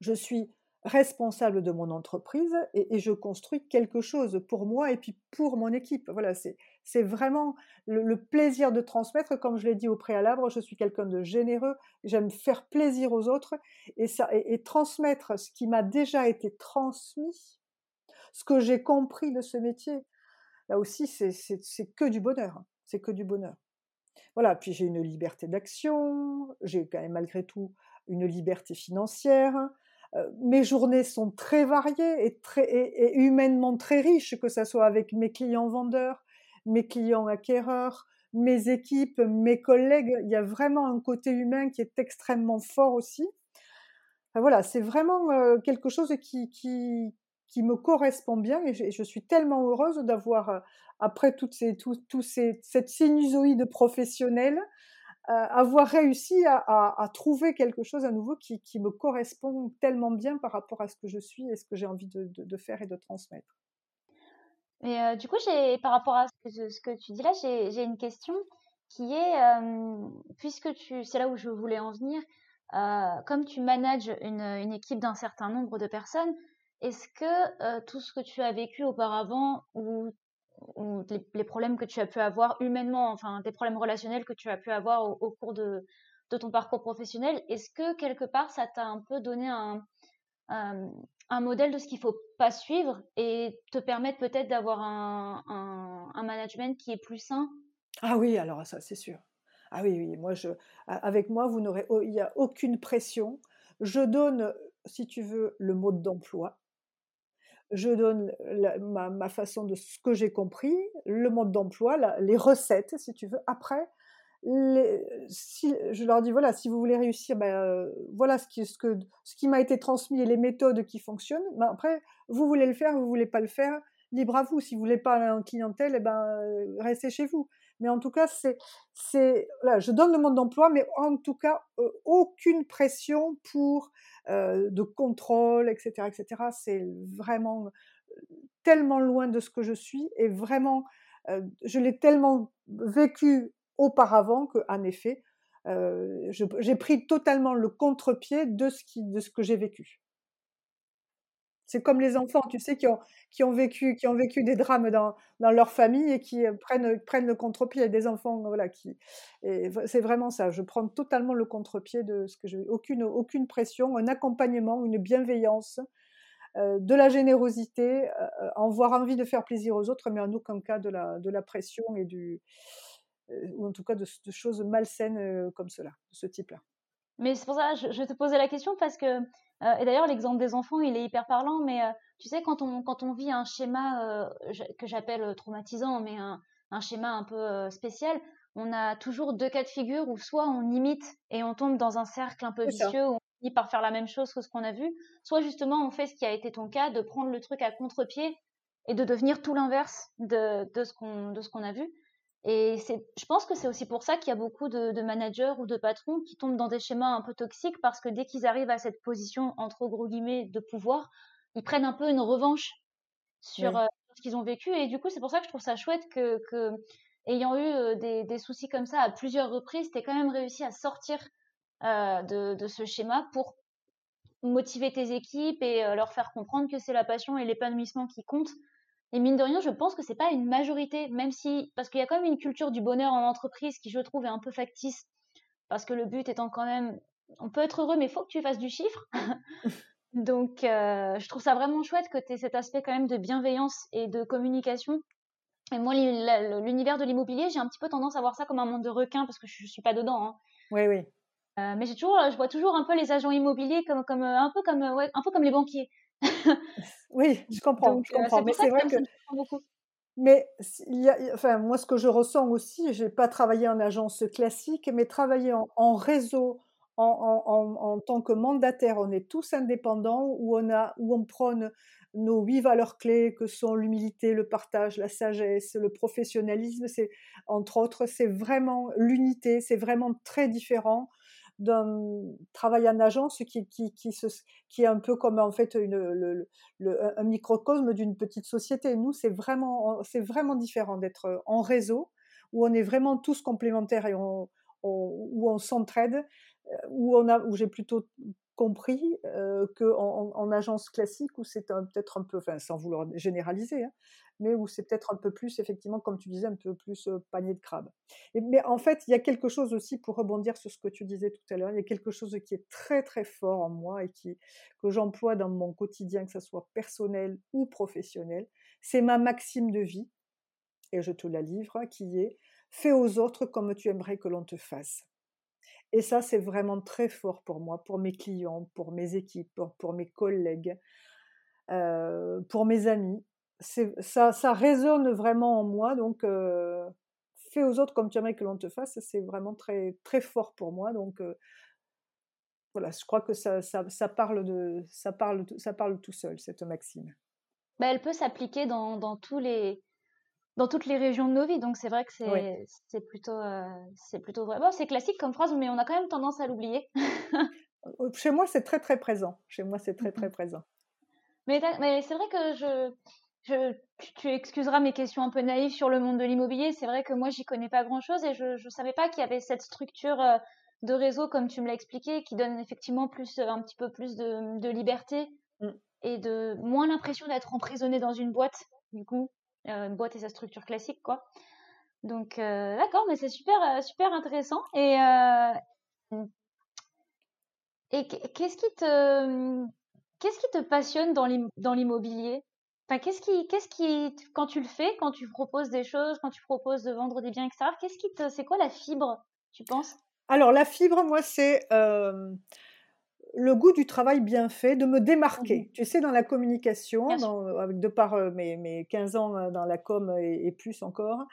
Je suis responsable de mon entreprise et, je construis quelque chose pour moi et puis pour mon équipe. Voilà, c'est vraiment le, plaisir de transmettre. Comme je l'ai dit au préalable, je suis quelqu'un de généreux, j'aime faire plaisir aux autres et, transmettre ce qui m'a déjà été transmis, ce que j'ai compris de ce métier là aussi, c'est que du bonheur. Hein. C'est que du bonheur. Voilà, puis j'ai une liberté d'action, j'ai quand même malgré tout une liberté financière. Euh, mes journées sont très variées et, et, humainement très riches, que ce soit avec mes clients vendeurs, mes clients acquéreurs, mes équipes, mes collègues. Il y a vraiment un côté humain qui est extrêmement fort aussi. voilà, c'est vraiment euh, quelque chose qui, qui, qui me correspond bien et je, suis tellement heureuse d'avoir, euh, après toute ces, tout, ces, cette sinusoïde professionnelle, euh, avoir réussi à, trouver quelque chose à nouveau qui, me correspond tellement bien par rapport à ce que je suis et ce que j'ai envie de, faire et de transmettre. Mais euh, du coup, par rapport à ce que, tu dis là, j'ai, une question qui est, puisque c'est là où je voulais en venir, comme tu manages une, équipe d'un certain nombre de personnes, est-ce que tout ce que tu as vécu auparavant ou, les, problèmes que tu as pu avoir humainement, enfin tes problèmes relationnels que tu as pu avoir au, cours de, ton parcours professionnel, est-ce que quelque part ça t'a un peu donné un, un, modèle de ce qu'il faut pas suivre et te permettre peut-être d'avoir un, un, management qui est plus sain Ah oui, alors ça c'est sûr. Ah oui, oui, moi, je, avec moi, vous n'aurez, il n'y a aucune pression. Je donne, si tu veux, le mode d'emploi. Je donne ma, façon de ce que j'ai compris, le mode d'emploi, les recettes, si tu veux. Après, je leur dis voilà, si vous voulez réussir, ben, voilà ce qui, ce, que, ce qui m'a été transmis et les méthodes qui fonctionnent. Ben, après, vous voulez le faire, vous voulez pas le faire, libre à vous. Si vous voulez pas en clientèle, eh ben, restez chez vous. Mais en tout cas, c'est, c'est, là, je donne le mode d'emploi, mais en tout cas, aucune pression pour de contrôle, etc., etc. C'est vraiment tellement loin de ce que je suis et vraiment, je l'ai tellement vécu auparavant qu'en effet, j'ai pris totalement le contre-pied de ce, que j'ai vécu. C'est comme les enfants, tu sais, qui ont, vécu, des drames dans, leur famille et qui prennent, prennent le contre-pied. des enfants, voilà, qui. c'est vraiment ça. Je prends totalement le contre-pied de ce que je. Aucune, aucune pression, un accompagnement, une bienveillance, de la générosité, en avoir envie de faire plaisir aux autres, mais en aucun cas de la pression et du. Ou en tout cas de, choses malsaines comme cela, de ce type-là. Mais c'est pour ça que je, je te posais la question parce que euh, et d'ailleurs, l'exemple des enfants, il est hyper parlant, mais euh, tu sais, quand on, quand on vit un schéma euh, que j'appelle traumatisant, mais un, un, schéma un peu spécial, on a toujours deux cas de figure où soit on imite et on tombe dans un cercle un peu vicieux, où on finit par faire la même chose que ce qu'on a vu, soit justement on fait ce qui a été ton cas, de prendre le truc à contre-pied et de devenir tout l'inverse de, de ce qu'on a vu. Et je pense que c'est aussi pour ça qu'il y a beaucoup de, managers ou de patrons qui tombent dans des schémas un peu toxiques parce que dès qu'ils arrivent à cette position, entre gros guillemets, de pouvoir, ils prennent un peu une revanche sur euh, ce qu'ils ont vécu. Et du coup, c'est pour ça que je trouve ça chouette que, ayant eu euh, des, soucis comme ça à plusieurs reprises, tu quand même réussi à sortir euh, de, de, ce schéma pour motiver tes équipes et leur faire comprendre que c'est la passion et l'épanouissement qui comptent et mine de rien, je pense que c'est pas une majorité, même si, parce qu'il y a quand même une culture du bonheur en entreprise qui, je trouve, est un peu factice, parce que le but étant quand même, on peut être heureux, mais il faut que tu fasses du chiffre. Donc, euh, je trouve ça vraiment chouette que tu aies cet aspect quand même de bienveillance et de communication. Et moi, l'univers de l'immobilier, j'ai un petit peu tendance à voir ça comme un monde de requins parce que je, ne suis pas dedans. Hein. Oui, oui. Euh, mais j'ai toujours, je vois toujours un peu les agents immobiliers comme, comme un peu comme, ouais, un peu comme les banquiers. Oui, je comprends, je euh, comprends. mais c'est vrai que. Mais il y a, enfin, moi, ce que je ressens aussi, j'ai pas travaillé en agence classique, mais travailler en, réseau, en, en, en, tant que mandataire, on est tous indépendants, où on, a, où on prône nos huit valeurs clés que sont l'humilité, le partage, la sagesse, le professionnalisme, c'est entre autres, c'est vraiment l'unité, c'est vraiment très différent d'un travail en agence qui, qui, qui, qui, est un peu comme en fait le, un microcosme d'une petite société. Nous, c'est vraiment, c'est vraiment différent d'être en réseau où on est vraiment tous complémentaires et on, où on s'entraide, euh, où, on a, où j'ai plutôt compris euh, qu'en en, agence classique, où c'est peut-être un peu, enfin, sans vouloir généraliser, hein, mais où c'est peut-être un peu plus, effectivement, comme tu disais, un peu plus panier de crabe. mais en fait, il y a quelque chose aussi, pour rebondir sur ce que tu disais tout à l'heure, il y a quelque chose qui est très très fort en moi et qui, que j'emploie dans mon quotidien, que ce soit personnel ou professionnel. C'est ma maxime de vie, et je te la livre, qui est fais aux autres comme tu aimerais que l'on te fasse. Et ça, c'est vraiment très fort pour moi, pour mes clients, pour mes équipes, pour, mes collègues, pour mes amis ça, résonne vraiment en moi. Donc, fais aux autres comme tu aimerais que l'on te fasse. C'est vraiment très, très fort pour moi. Donc, voilà, je crois que ça, ça, ça, parle de, ça, parle, ça parle tout seul, cette maxime. Bah, elle peut s'appliquer dans, dans, tous les, dans toutes les régions de nos vies. Donc, c'est vrai que c'est plutôt, euh, c'est plutôt vrai. Bon, c'est classique comme phrase, mais on a quand même tendance à l'oublier. Chez moi, c'est très, très présent. Chez moi, c'est très, très présent. Mais, mais c'est vrai que je, tu, excuseras mes questions un peu naïves sur le monde de l'immobilier. C'est vrai que moi, j'y connais pas grand-chose et je ne savais pas qu'il y avait cette structure euh, de réseau, comme tu me l'as expliqué, qui donne effectivement plus, euh, un petit peu plus de, liberté mm. et de moins l'impression d'être emprisonné dans une boîte, du coup, euh, une boîte et sa structure classique, quoi. Donc, d'accord, mais c'est super, super intéressant. Et, qu'est-ce qui te, qu'est-ce qui te passionne dans l'immobilier? Qu'est-ce qui, qu'est-ce qui, quand tu le fais, quand tu proposes des choses, quand tu proposes de vendre des biens, etc., qu'est-ce qui te, c'est quoi la fibre tu penses? Alors, la fibre, moi, c'est le goût du travail bien fait, de me démarquer. Mmh Tu sais, dans la communication, dans, avec, de par mes, mes 15 ans dans la com et, et plus encore,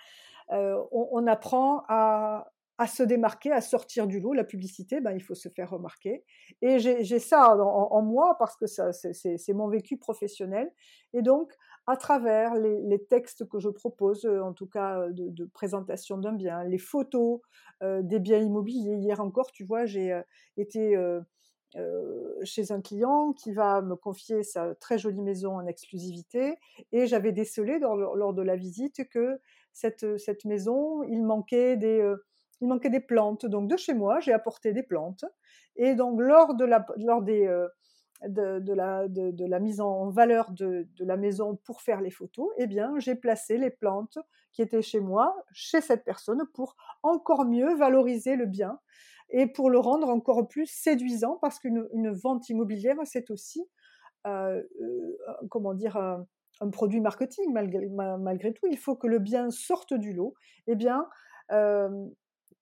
on, on apprend à, à se démarquer, à sortir du lot. La publicité, ben, il faut se faire remarquer. Et j'ai ça en, en, moi parce que c'est mon vécu professionnel. Et donc, à travers les, les, textes que je propose, en tout cas de, de présentation d'un bien, les photos euh, des biens immobiliers. Hier encore, tu vois, j'ai euh, été euh, chez un client qui va me confier sa très jolie maison en exclusivité et j'avais décelé lors, de la visite que cette, cette maison, il manquait des il manquait des plantes. Donc de chez moi, j'ai apporté des plantes. Et donc lors de la, lors des, euh, de, la, de, la, mise en valeur de, de, la maison pour faire les photos, eh bien j'ai placé les plantes qui étaient chez moi, chez cette personne, pour encore mieux valoriser le bien et pour le rendre encore plus séduisant, parce qu'une une vente immobilière, c'est aussi, euh, euh, comment dire, un, produit marketing malgré, tout. Il faut que le bien sorte du lot. Eh bien, euh,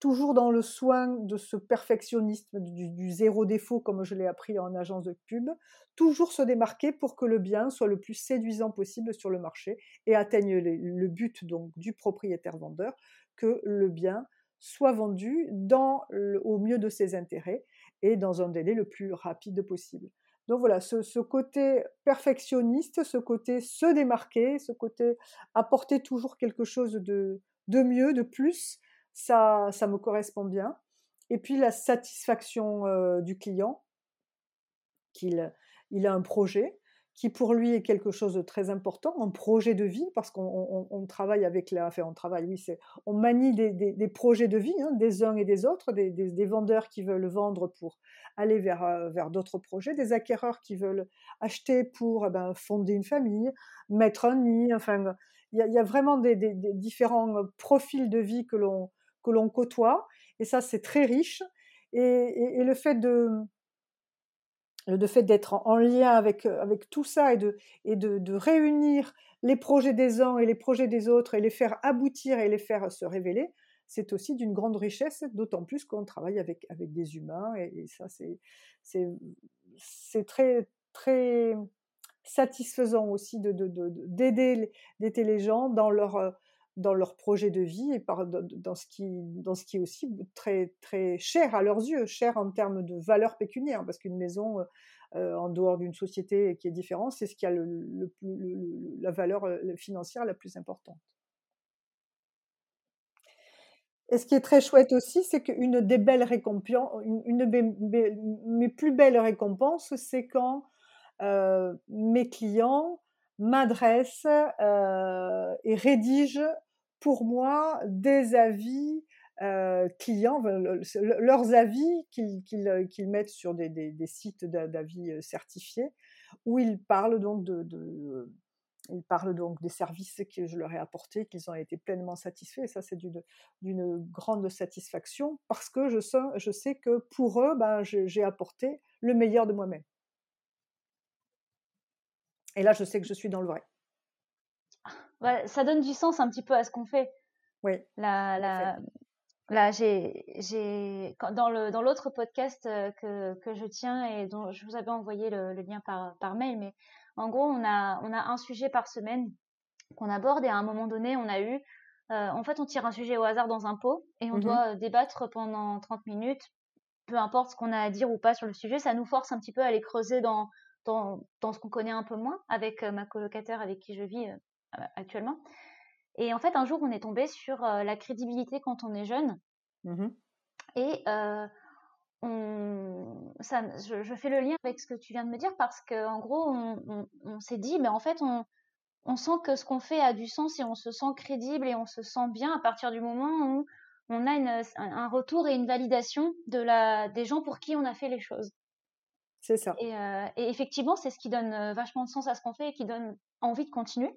toujours dans le soin de ce perfectionnisme du, zéro défaut, comme je l'ai appris en agence de pub, toujours se démarquer pour que le bien soit le plus séduisant possible sur le marché et atteigne le but donc du propriétaire vendeur que le bien soit vendu dans au mieux de ses intérêts et dans un délai le plus rapide possible. Donc voilà, ce, côté perfectionniste, ce côté se démarquer, ce côté apporter toujours quelque chose de, de mieux, de plus, ça, ça me correspond bien. Et puis la satisfaction euh, du client, qu'il il a un projet qui pour lui est quelque chose de très important, un projet de vie, parce qu'on on, on travaille avec la, enfin on travaille, oui, c'est, on manie des, projets de vie, hein, des uns et des autres, des, vendeurs qui veulent vendre pour aller vers, euh, vers d'autres projets, des acquéreurs qui veulent acheter pour eh ben, fonder une famille, mettre un nid, enfin, il y a, vraiment des, différents profils de vie que l'on que l'on côtoie. Et ça, c'est très riche. Et, et, le fait de le fait d'être en, en, lien avec, avec tout ça et, de, et de, de, réunir les projets des uns et les projets des autres et les faire aboutir et les faire se révéler, c'est aussi d'une grande richesse, d'autant plus qu'on travaille avec, avec des humains. Et, ça, c'est très, très satisfaisant aussi d'aider de, de, de, les gens dans leur dans leur projet de vie et par, dans, ce qui, dans ce qui est aussi très, très cher à leurs yeux, cher en termes de valeur pécuniaire, parce qu'une maison euh, en dehors d'une société qui est différente, c'est ce qui a le, la valeur financière la plus importante. Et ce qui est très chouette aussi, c'est qu'une des belles récompenses, une, une plus belles récompenses, c'est quand euh, mes clients m'adressent euh, et rédigent pour moi des avis euh, clients, leurs avis qu'ils qu qu mettent sur des, des, des sites d'avis certifiés, où ils parlent donc de, de ils parlent donc des services que je leur ai apportés, qu'ils ont été pleinement satisfaits. Et ça, c'est d'une grande satisfaction parce que je sais, je sais que pour eux, ben, j'ai apporté le meilleur de moi-même. Et là, je sais que je suis dans le vrai. Ouais, ça donne du sens un petit peu à ce qu'on fait. Oui. La, la, là, j'ai, j'ai, dans le, dans l'autre podcast que, que je tiens et dont je vous avais envoyé le, le lien par, par mail, mais en gros, on a, on a un sujet par semaine qu'on aborde et à un moment donné, on a eu, euh, en fait, on tire un sujet au hasard dans un pot et on mmh doit débattre pendant 30 minutes, peu importe ce qu'on a à dire ou pas sur le sujet, ça nous force un petit peu à aller creuser dans, dans, dans ce qu'on connaît un peu moins avec ma colocataire avec qui je vis euh, actuellement. Et en fait, un jour, on est tombé sur euh, la crédibilité quand on est jeune. Mmh et euh, on, ça, je, je, fais le lien avec ce que tu viens de me dire parce qu'en gros, on, on, on s'est dit, mais en fait, on, on sent que ce qu'on fait a du sens et on se sent crédible et on se sent bien à partir du moment où on a une, un retour et une validation de la, des gens pour qui on a fait les choses. C'est ça. Et, euh, et effectivement, c'est ce qui donne euh, vachement de sens à ce qu'on fait et qui donne envie de continuer.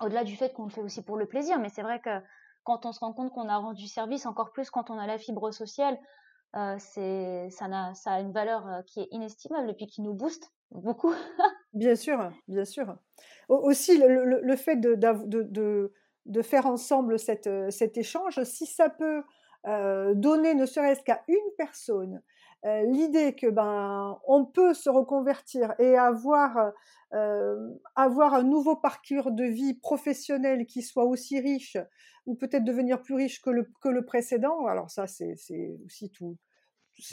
Au-delà du fait qu'on le fait aussi pour le plaisir, mais c'est vrai que quand on se rend compte qu'on a rendu service, encore plus quand on a la fibre sociale, euh, c'est ça, a, ça a une valeur qui est inestimable et puis qui nous booste beaucoup. bien sûr, bien sûr. Aussi, le, le, le fait de, de, de, de, faire ensemble cette, cet échange, si ça peut donner ne serait-ce qu'à une personne l'idée que ben on peut se reconvertir et avoir avoir un nouveau parcours de vie professionnel qui soit aussi riche ou peut-être devenir plus riche que le que le précédent. Alors ça c'est c'est aussi tout.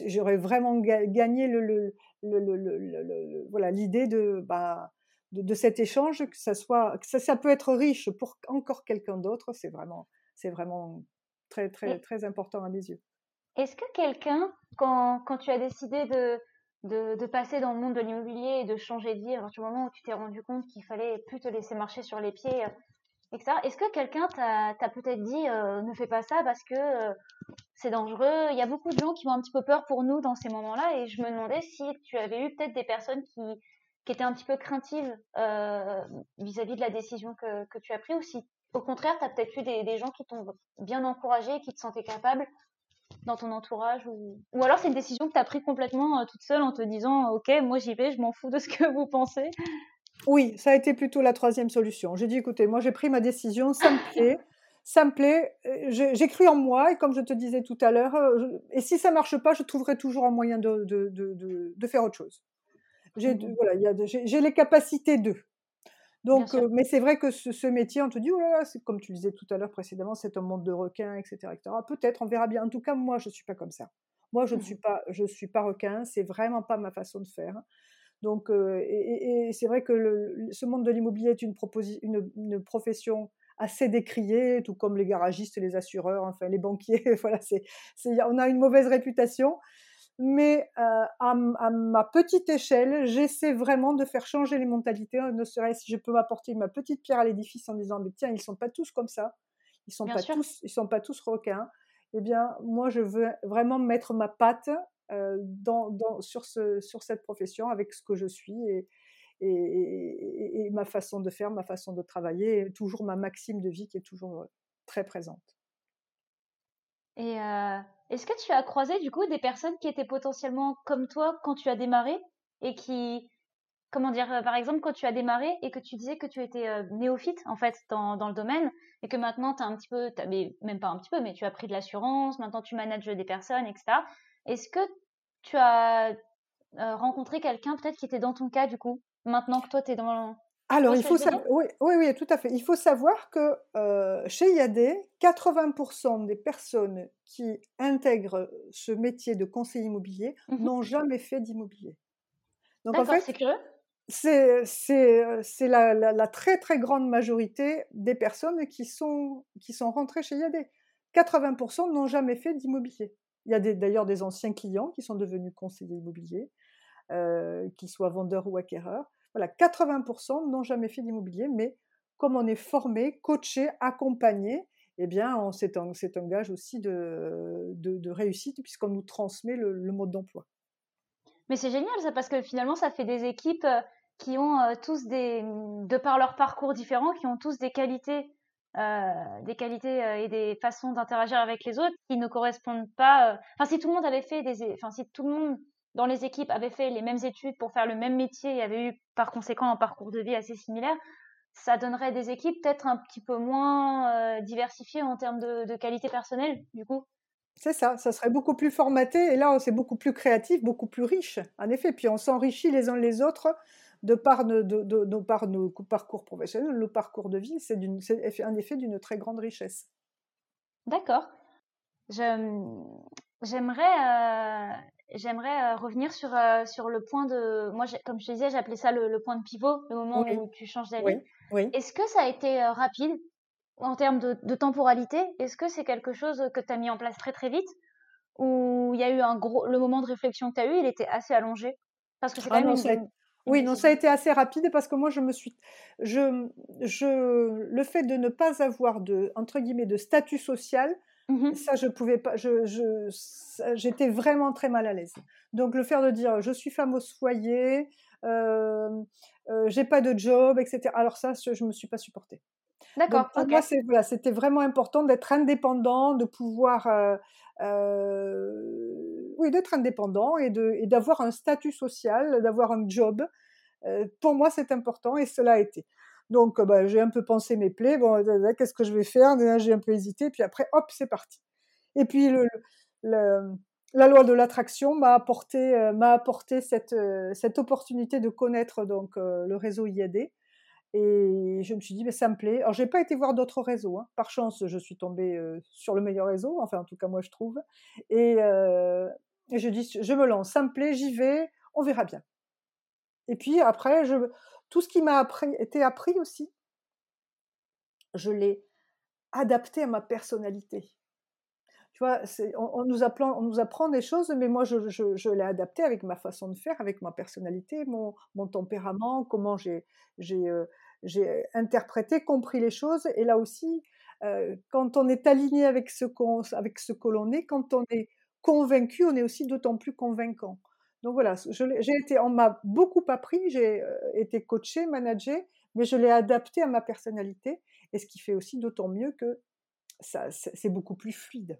J'aurais vraiment gagné le, le, le, le voilà l'idée de de, de, cet échange que ça soit que ça, ça peut être riche pour encore quelqu'un d'autre. C'est vraiment c'est vraiment très très très important à mes yeux. Est-ce que quelqu'un, quand, quand, tu as décidé de, de, passer dans le monde de l'immobilier et de changer de vie, à partir du moment où tu t'es rendu compte qu'il fallait plus te laisser marcher sur les pieds, euh, etc., est-ce que quelqu'un t'a peut-être dit euh, ne fais pas ça parce que euh, c'est dangereux? Il y a beaucoup de gens qui ont un petit peu peur pour nous dans ces moments-là et je me demandais si tu avais eu peut-être des personnes qui, qui étaient un petit peu craintives vis-à-vis de la décision que, que tu as prise ou si au contraire, tu as peut-être eu des, des gens qui t'ont bien encouragé et qui te sentaient capable dans ton entourage ou, ou alors c'est une décision que tu as prise complètement euh, toute seule en te disant ok moi j'y vais je m'en fous de ce que vous pensez oui ça a été plutôt la troisième solution. J'ai dit écoutez moi j'ai pris ma décision ça me plaît. Ça me plaît. Euh, j'ai cru en moi et comme je te disais tout à l'heure euh, et si ça marche pas je trouverai toujours un moyen de, de, de, de faire autre chose. J'ai mmh voilà, j'ai les capacités d'eux donc, mais c'est vrai que ce, métier, on te dit, oh là là, c'est comme tu disais tout à l'heure précédemment, c'est un monde de requins, etc., etc. Peut-être, on verra bien. En tout cas, moi, je suis pas comme ça. Moi, je ne mmh suis pas, je suis pas requin. C'est vraiment pas ma façon de faire. Donc, et, c'est vrai que ce monde de l'immobilier est une, une, une, profession assez décriée, tout comme les garagistes, les assureurs, enfin les banquiers. voilà, c'est, on a une mauvaise réputation mais euh, à, ma petite échelle, j'essaie vraiment de faire changer les mentalités, hein, ne serait-ce si je peux m'apporter ma petite pierre à l'édifice en disant mais tiens ils sont pas tous comme ça, ils sont pas tous ils sont pas tous requins. Eh bien moi je veux vraiment mettre ma patte euh, dans, dans, sur ce sur cette profession avec ce que je suis et, et, et, ma façon de faire, ma façon de travailler, et toujours ma maxime de vie qui est toujours très présente. Et euh, est-ce que tu as croisé du coup des personnes qui étaient potentiellement comme toi quand tu as démarré et qui, comment dire, euh, par exemple, quand tu as démarré et que tu disais que tu étais euh, néophyte en fait dans, dans, le domaine et que maintenant tu as un petit peu, mais même pas un petit peu, mais tu as pris de l'assurance, maintenant tu manages des personnes, etc. Est-ce que tu as euh, rencontré quelqu'un peut-être qui était dans ton cas du coup, maintenant que toi tu es dans, alors, il faut savoir, oui, oui, tout à fait. Il faut savoir que euh, chez IAD, 80% des personnes qui intègrent ce métier de conseiller immobilier mmh n'ont jamais fait d'immobilier. Donc, en fait, c'est curieux. C'est la, la, la, très très grande majorité des personnes qui sont, qui sont rentrées chez IAD. 80% n'ont jamais fait d'immobilier. Il y a d'ailleurs des, anciens clients qui sont devenus conseillers immobiliers, euh, qu'ils soient vendeurs ou acquéreurs. Voilà, 80% n'ont jamais fait d'immobilier, mais comme on est formé, coaché, accompagné, eh bien, c'est un, un, gage aussi de, de, réussite puisqu'on nous transmet le, mode d'emploi. Mais c'est génial ça parce que finalement, ça fait des équipes euh, qui ont euh, tous des, de par leur parcours différents, qui ont tous des qualités, euh, des qualités et des façons d'interagir avec les autres qui ne correspondent pas. Enfin, si tout le monde avait fait des, enfin, si tout le monde dans les équipes avaient fait les mêmes études pour faire le même métier et avaient eu par conséquent un parcours de vie assez similaire, ça donnerait des équipes peut-être un petit peu moins euh, diversifiées en termes de, qualité personnelle, du coup. C'est ça, ça serait beaucoup plus formaté et là c'est beaucoup plus créatif, beaucoup plus riche, en effet. Puis on s'enrichit les uns les autres de par, de, de, par nos parcours professionnels, nos parcours de vie. C'est en effet d'une très grande richesse. D'accord. J'aimerais euh, j'aimerais euh, revenir sur, euh, sur le point de. Moi, comme je te disais, j'appelais ça le, point de pivot, le moment où tu changes d'avis. Oui. Est-ce que ça a été rapide en termes de, temporalité? Est-ce que c'est quelque chose que tu as mis en place très très vite? Ou il y a eu un gros. Le moment de réflexion que tu as eu, il était assez allongé? Parce que c'est ah quand Oui, non, ça a été assez rapide parce que moi, je me suis, je, je, le fait de ne pas avoir de, entre guillemets, de statut social, Mmh ça, je pouvais pas. Je, j'étais vraiment très mal à l'aise. Donc le faire de dire, je suis femme au foyer, euh, euh, j'ai pas de job, etc. Alors ça, je, me suis pas supportée. D'accord. Pour moi, c'est, voilà, c'était vraiment important d'être indépendant, de pouvoir, euh, euh, oui, d'être indépendant et d'avoir un statut social, d'avoir un job. Euh, pour moi, c'est important et cela a été. Donc, bah, j'ai un peu pensé mes plaies. Bon, qu'est-ce que je vais faire? J'ai un peu hésité. Puis après, hop, c'est parti. Et puis la loi de l'attraction m'a apporté, euh, m'a apporté cette, euh, cette opportunité de connaître donc euh, le réseau IAD. Et je me suis dit, mais ça me plaît. Alors, j'ai pas été voir d'autres réseaux. Hein. Par chance, je suis tombée sur le meilleur réseau. Enfin, en tout cas, moi, je trouve. Et, et je dis, je me lance, ça me plaît, j'y vais, on verra bien. Et puis après, je, tout ce qui m'a été appris aussi, je l'ai adapté à ma personnalité. Tu vois, on, nous apprend, des choses, mais moi, je, l'ai adapté avec ma façon de faire, avec ma personnalité, mon, tempérament, comment euh, j'ai interprété, compris les choses. Et là aussi, euh, quand on est aligné avec ce que l'on est, quand on est convaincu, on est aussi d'autant plus convaincant. Donc voilà, j'ai été, on m'a beaucoup appris, j'ai euh, été coaché, managé, mais je l'ai adapté à ma personnalité, et ce qui fait aussi d'autant mieux que ça, c'est beaucoup plus fluide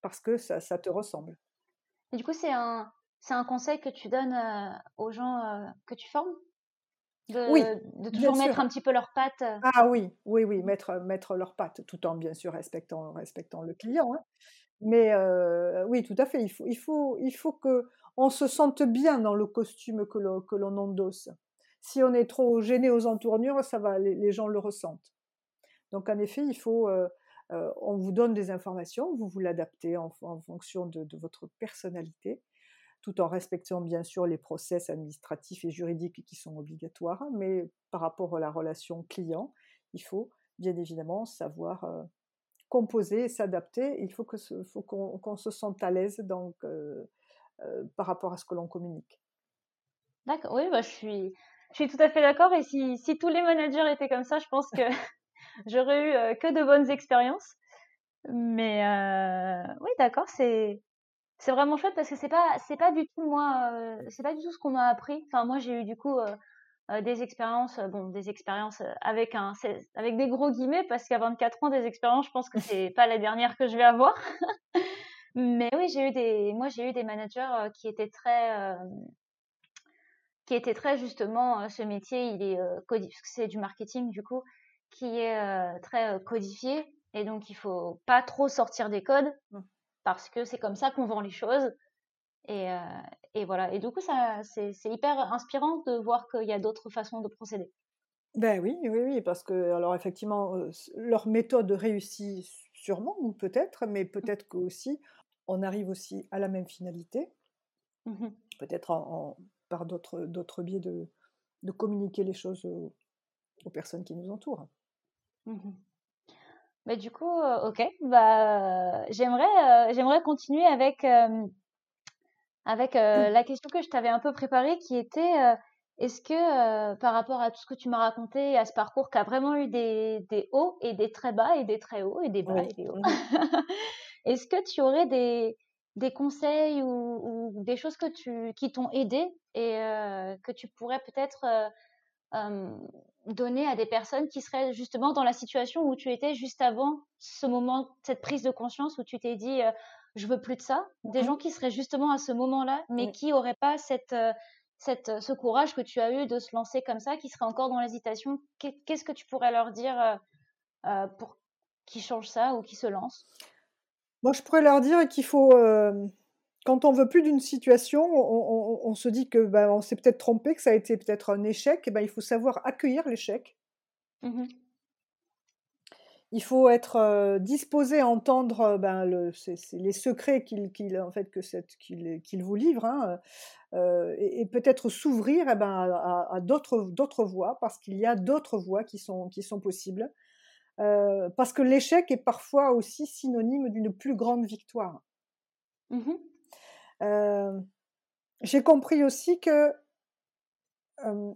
parce que ça, ça te ressemble. Et du coup, c'est un, c'est un conseil que tu donnes euh, aux gens euh, que tu formes? De, oui, de toujours mettre un petit peu leurs pattes. Ah oui, oui, oui, mettre, mettre leurs pattes, tout en bien sûr respectant, respectant le client. Hein. Mais oui, tout à fait. Il faut, il faut, il faut que on se sente bien dans le costume que l'on, endosse. Si on est trop gêné aux entournures, ça va, les, gens le ressentent. Donc en effet, il faut, on vous donne des informations, vous vous l'adaptez en, fonction de, votre personnalité, tout en respectant bien sûr les process administratifs et juridiques qui sont obligatoires, mais par rapport à la relation client, il faut bien évidemment savoir composer et s'adapter. Il faut que qu'on se sente à l'aise par rapport à ce que l'on communique. D'accord, oui, bah, je suis je suis tout à fait d'accord. Et si, si tous les managers étaient comme ça, je pense que j'aurais eu euh, que de bonnes expériences. Mais euh, oui, d'accord, c'est c'est vraiment chouette parce que c'est pas c'est pas du tout moi euh, c'est pas du tout ce qu'on m'a appris. Enfin moi j'ai eu du coup des expériences bon des expériences avec un avec des gros guillemets parce qu'à 24 ans des expériences je pense que c'est pas la dernière que je vais avoir. Mais oui, j'ai eu des moi j'ai eu des managers qui étaient très qui étaient très justement ce métier il est codifié c'est du marketing du coup qui est euh, très euh, codifié et donc il faut pas trop sortir des codes mmh. parce que c'est comme ça qu'on vend les choses. Et, euh, et, voilà. Et du coup, ça, c'est, hyper inspirant de voir qu'il y a d'autres façons de procéder. Ben oui, oui, oui, parce que, alors effectivement, leur méthode réussit sûrement, ou peut-être, mais peut-être qu'aussi, on arrive aussi à la même finalité, mmh peut-être en, par d'autres, biais de, de communiquer les choses aux personnes qui nous entourent. Mmh Mais du coup, euh, ok, bah, j'aimerais, euh, j'aimerais continuer avec, avec mmh. la question que je t'avais un peu préparée, qui était est-ce que par rapport à tout ce que tu m'as raconté, à ce parcours qui a vraiment eu des, des, hauts et des très bas et des très hauts et des bas et des hauts? est-ce que tu aurais des, des conseils ou, ou, des choses que tu, qui t'ont aidé et que tu pourrais peut-être donner à des personnes qui seraient justement dans la situation où tu étais juste avant ce moment, cette prise de conscience où tu t'es dit je veux plus de ça, des mmh gens qui seraient justement à ce moment-là, mais qui n'auraient pas cette, cette, ce courage que tu as eu de se lancer comme ça, qui seraient encore dans l'hésitation. Qu'est-ce que tu pourrais leur dire pour qu'ils changent ça ou qu'ils se lancent? Moi, je pourrais leur dire qu'il faut quand on veut plus d'une situation, on, se dit que ben, on s'est peut-être trompé, que ça a été peut-être un échec. Et ben, il faut savoir accueillir l'échec. Mmh il faut être disposé à entendre ben, le, les secrets qu'il, en fait, vous livre, hein, et, peut-être s'ouvrir eh ben, à, d'autres, d'autres voies, parce qu'il y a d'autres voies qui sont, qui sont possibles. Parce que l'échec est parfois aussi synonyme d'une plus grande victoire. Mmh j'ai compris aussi que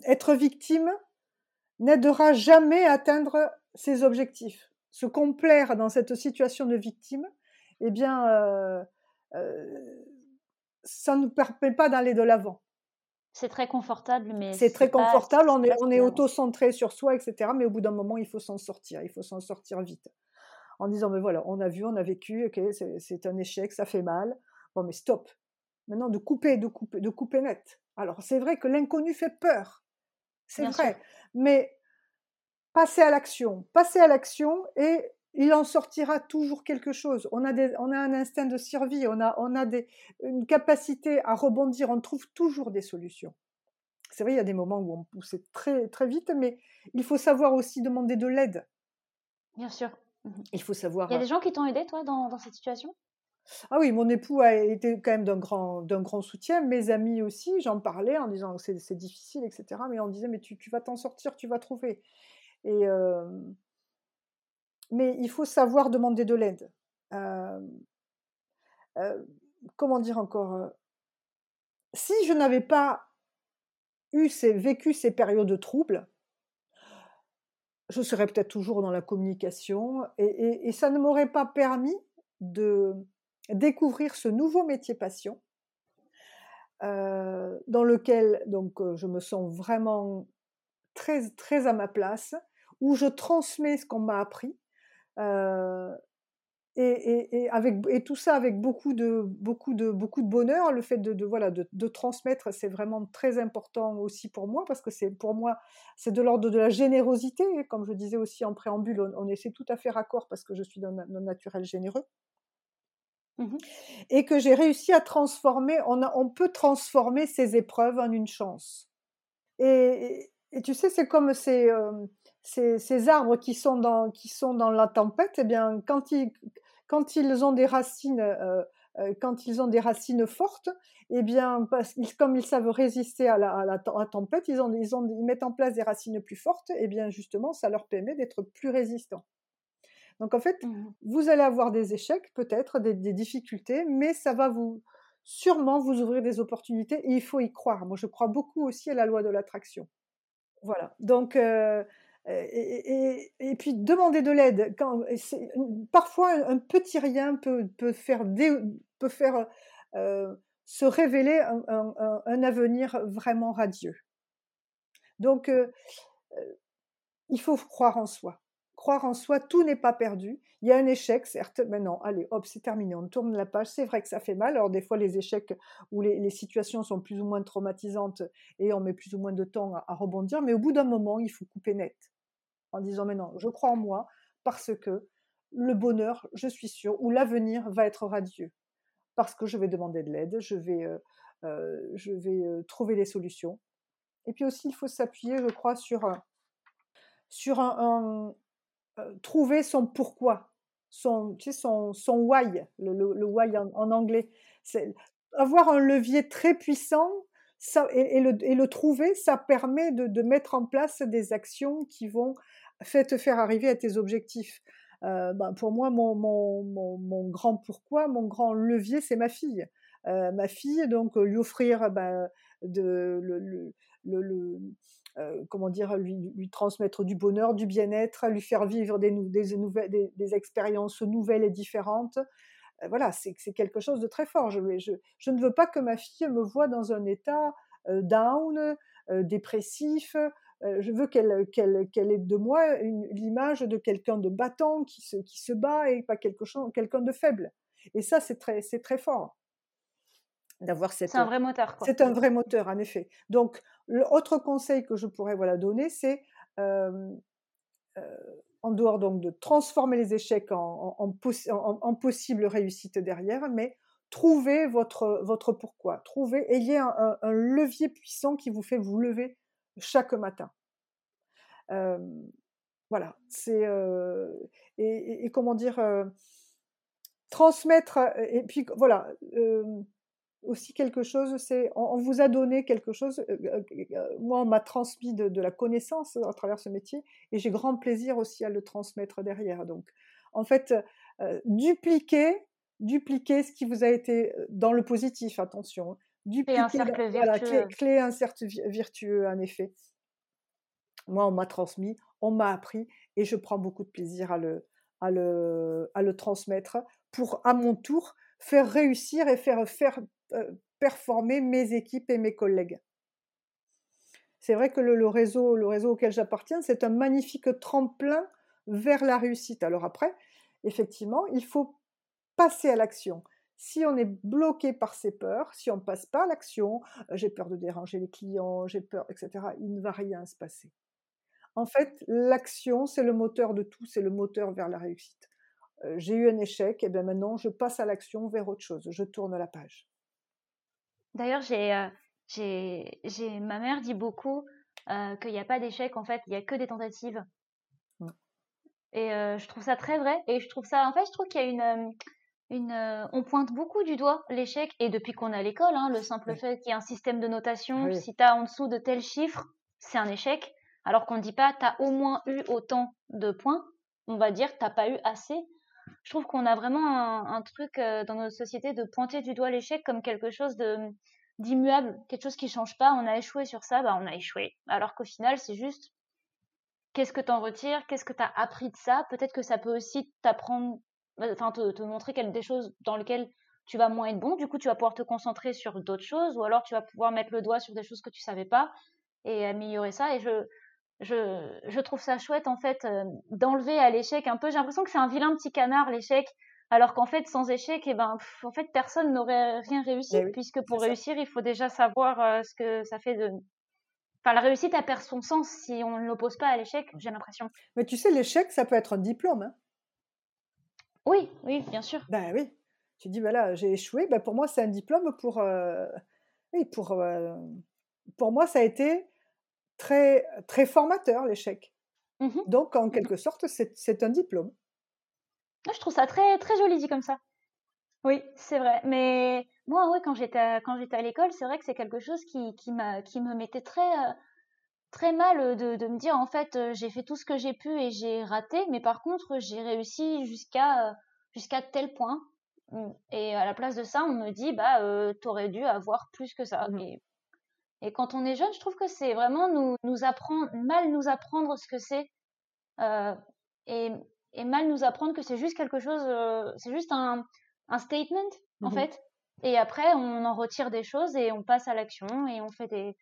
être victime n'aidera jamais à atteindre ses objectifs. Se complaire dans cette situation de victime, eh bien, ça ne nous permet pas d'aller de l'avant. C'est très confortable, mais c'est très confortable. on est, on est auto-centré sur soi, etc. Mais au bout d'un moment, il faut s'en sortir. Il faut s'en sortir vite, en disant mais voilà, on a vu, on a vécu, ok, c'est un échec, ça fait mal. Bon, mais stop. Maintenant, de couper, de couper, de couper net. Alors, c'est vrai que l'inconnu fait peur. C'est vrai. Mais passer à l'action, passer à l'action et il en sortira toujours quelque chose. On a, des, on a un instinct de survie, on a, on a des, une capacité à rebondir, on trouve toujours des solutions. C'est vrai, il y a des moments où on pousse très, très vite, mais il faut savoir aussi demander de l'aide. Bien sûr. Mmh il faut savoir. Il y a des gens qui t'ont aidé, toi, dans, dans cette situation? Ah oui, mon époux a été quand même d'un grand, d'un grand soutien. Mes amis aussi, j'en parlais en disant c'est, c'est difficile, etc. Mais on disait mais tu, tu vas t'en sortir, tu vas trouver. Et mais il faut savoir demander de l'aide. comment dire encore Si je n'avais pas eu ces, vécu ces périodes de troubles, je serais peut-être toujours dans la communication et, ça ne m'aurait pas permis de découvrir ce nouveau métier passion dans lequel donc je me sens vraiment très très à ma place où je transmets ce qu'on m'a appris et, avec, et tout ça avec beaucoup de, beaucoup de, beaucoup de bonheur. Le fait de, voilà, de, transmettre, c'est vraiment très important aussi pour moi, parce que c'est pour moi, c'est de l'ordre de la générosité. Comme je disais aussi en préambule, on, essaie tout à fait raccord parce que je suis d'un naturel généreux. Mmh et que j'ai réussi à transformer, on, on peut transformer ces épreuves en une chance. Et, tu sais, c'est comme ces, ces, arbres qui sont, dans, qui sont dans la tempête, eh bien, quand ils, quand ils ont des racines, euh, euh, quand ils ont des racines fortes, eh bien, parce comme ils savent résister à la, à la, tempête, ils, ont, ils, ont, ils, mettent en place des racines plus fortes, et eh bien, justement, ça leur permet d'être plus résistants. Donc, en fait, mmh vous allez avoir des échecs, peut-être, des, difficultés, mais ça va vous sûrement vous ouvrir des opportunités, et il faut y croire. Moi, je crois beaucoup aussi à la loi de l'attraction. Voilà. Donc, euh, et, puis demander de l'aide. Parfois, un, petit rien peut, faire, faire se révéler un, avenir vraiment radieux. Donc, il faut croire en soi. Croire en soi, tout n'est pas perdu. Il y a un échec, certes, mais non, allez, hop, c'est terminé, on tourne la page. C'est vrai que ça fait mal. Alors, des fois, les échecs ou les, situations sont plus ou moins traumatisantes et on met plus ou moins de temps à rebondir, mais au bout d'un moment, il faut couper net en disant mais non, je crois en moi parce que le bonheur, je suis sûre, ou l'avenir va être radieux parce que je vais demander de l'aide, je vais, euh, euh, euh, trouver des solutions. Et puis aussi, il faut s'appuyer, je crois, sur, sur un, trouver son pourquoi, son, tu sais, son, son why, le, le, why en, anglais. Avoir un levier très puissant ça, et, le, et, le, trouver, ça permet de, de, mettre en place des actions qui vont fait te faire arriver à tes objectifs. Euh, ben pour moi, mon, mon, mon, mon, grand pourquoi, mon grand levier, c'est ma fille. Euh, ma fille, donc lui offrir ben, de, le, le, le euh, comment dire, lui, transmettre du bonheur, du bien-être, lui faire vivre des, expériences nouvelles et différentes. Euh, voilà, c'est quelque chose de très fort. Je, je, ne veux pas que ma fille me voie dans un état euh, down, dépressif, je veux qu'elle ait de moi l'image de quelqu'un de battant qui se, bat et pas quelqu'un de faible. Et ça, c'est très fort d'avoir cette. C'est un vrai moteur. C'est un vrai moteur, en effet. Donc, l'autre conseil que je pourrais voilà donner, c'est euh, euh, en dehors donc de transformer les échecs en, en, en, possible réussite derrière, mais trouvez votre votre pourquoi, trouvez, ayez un, un levier puissant qui vous fait vous lever chaque matin. voilà, c'est et, comment dire transmettre et puis voilà aussi quelque chose, c'est on, vous a donné quelque chose. moi, on m'a transmis de, la connaissance à travers ce métier et j'ai grand plaisir aussi à le transmettre derrière. Donc, en fait, dupliquer, dupliquer ce qui vous a été dans le positif, attention. Hein, dupliquer, un cercle vertueux. clé, un cercle virtueux, en effet. Moi, on m'a transmis, on m'a appris et je prends beaucoup de plaisir à le, à le, à le transmettre pour, à mon tour, faire réussir et faire, faire euh, performer mes équipes et mes collègues. C'est vrai que le, réseau, auquel j'appartiens, c'est un magnifique tremplin vers la réussite. Alors après, effectivement, il faut passer à l'action. Si on est bloqué par ses peurs, si on ne passe pas à l'action, euh, j'ai peur de déranger les clients, j'ai peur, etc., il ne va rien se passer. En fait, l'action, c'est le moteur de tout, c'est le moteur vers la réussite. j'ai eu un échec, et bien maintenant, je passe à l'action vers autre chose, je tourne la page. D'ailleurs, j'ai, j'ai, j'ai, ma mère dit beaucoup qu'il n'y a pas d'échec, en fait, il n'y a que des tentatives. Mmh. Et je trouve ça très vrai. Et je trouve ça, en fait, je trouve qu'il y a une, une, on pointe beaucoup du doigt l'échec. Et depuis qu'on est à l'école, hein, le simple fait qu'il y ait un système de notation, si tu as en dessous de tel chiffre, c'est un échec. Alors qu'on ne dit pas, tu as au moins eu autant de points. On va dire, tu pas eu assez. Je trouve qu'on a vraiment un, truc dans notre société de pointer du doigt l'échec comme quelque chose de d'immuable, quelque chose qui change pas. On a échoué sur ça, bah on a échoué. Alors qu'au final, c'est juste qu'est-ce que tu en retires, qu'est-ce que tu as appris de ça? Peut-être que ça peut aussi t'apprendre, enfin te, te, montrer des choses dans lesquelles tu vas moins être bon. Du coup, tu vas pouvoir te concentrer sur d'autres choses, ou alors tu vas pouvoir mettre le doigt sur des choses que tu savais pas et améliorer ça. Et je, je, je trouve ça chouette en fait euh, d'enlever à l'échec un peu. J'ai l'impression que c'est un vilain petit canard l'échec, alors qu'en fait sans échec, et eh ben en fait personne n'aurait rien réussi puisque pour réussir il faut déjà savoir euh, ce que ça fait de Enfin, la réussite, elle perd son sens si on ne l'oppose pas à l'échec, j'ai l'impression. Mais tu sais, l'échec, ça peut être un diplôme. Hein. oui, oui, bien sûr. Ben oui. Tu dis, voilà, j'ai échoué. Ben, pour moi, c'est un diplôme pour. Euh, oui, pour. Pour moi, ça a été très, très formateur, l'échec. Mmh Donc, en mmh quelque sorte, c'est un diplôme. Ah, je trouve ça très, très joli dit comme ça. Oui, c'est vrai. Mais moi, ouais, quand j'étais à l'école, c'est vrai que c'est quelque chose qui, qui, m'a, qui me mettait très, euh, très mal de, de me dire, en fait, euh, j'ai fait tout ce que j'ai pu et j'ai raté, mais par contre, j'ai réussi jusqu'à euh, jusqu'à tel point. Mmh, et à la place de ça, on me dit, bah, euh, t'aurais dû avoir plus que ça. Mmh. Et, et, quand on est jeune, je trouve que c'est vraiment nous, nous apprendre, mal nous apprendre ce que c'est. et, et mal nous apprendre que c'est juste quelque chose, c'est juste un, un statement, en mmh fait. Et après, on en retire des choses et on passe à l'action et on fait des,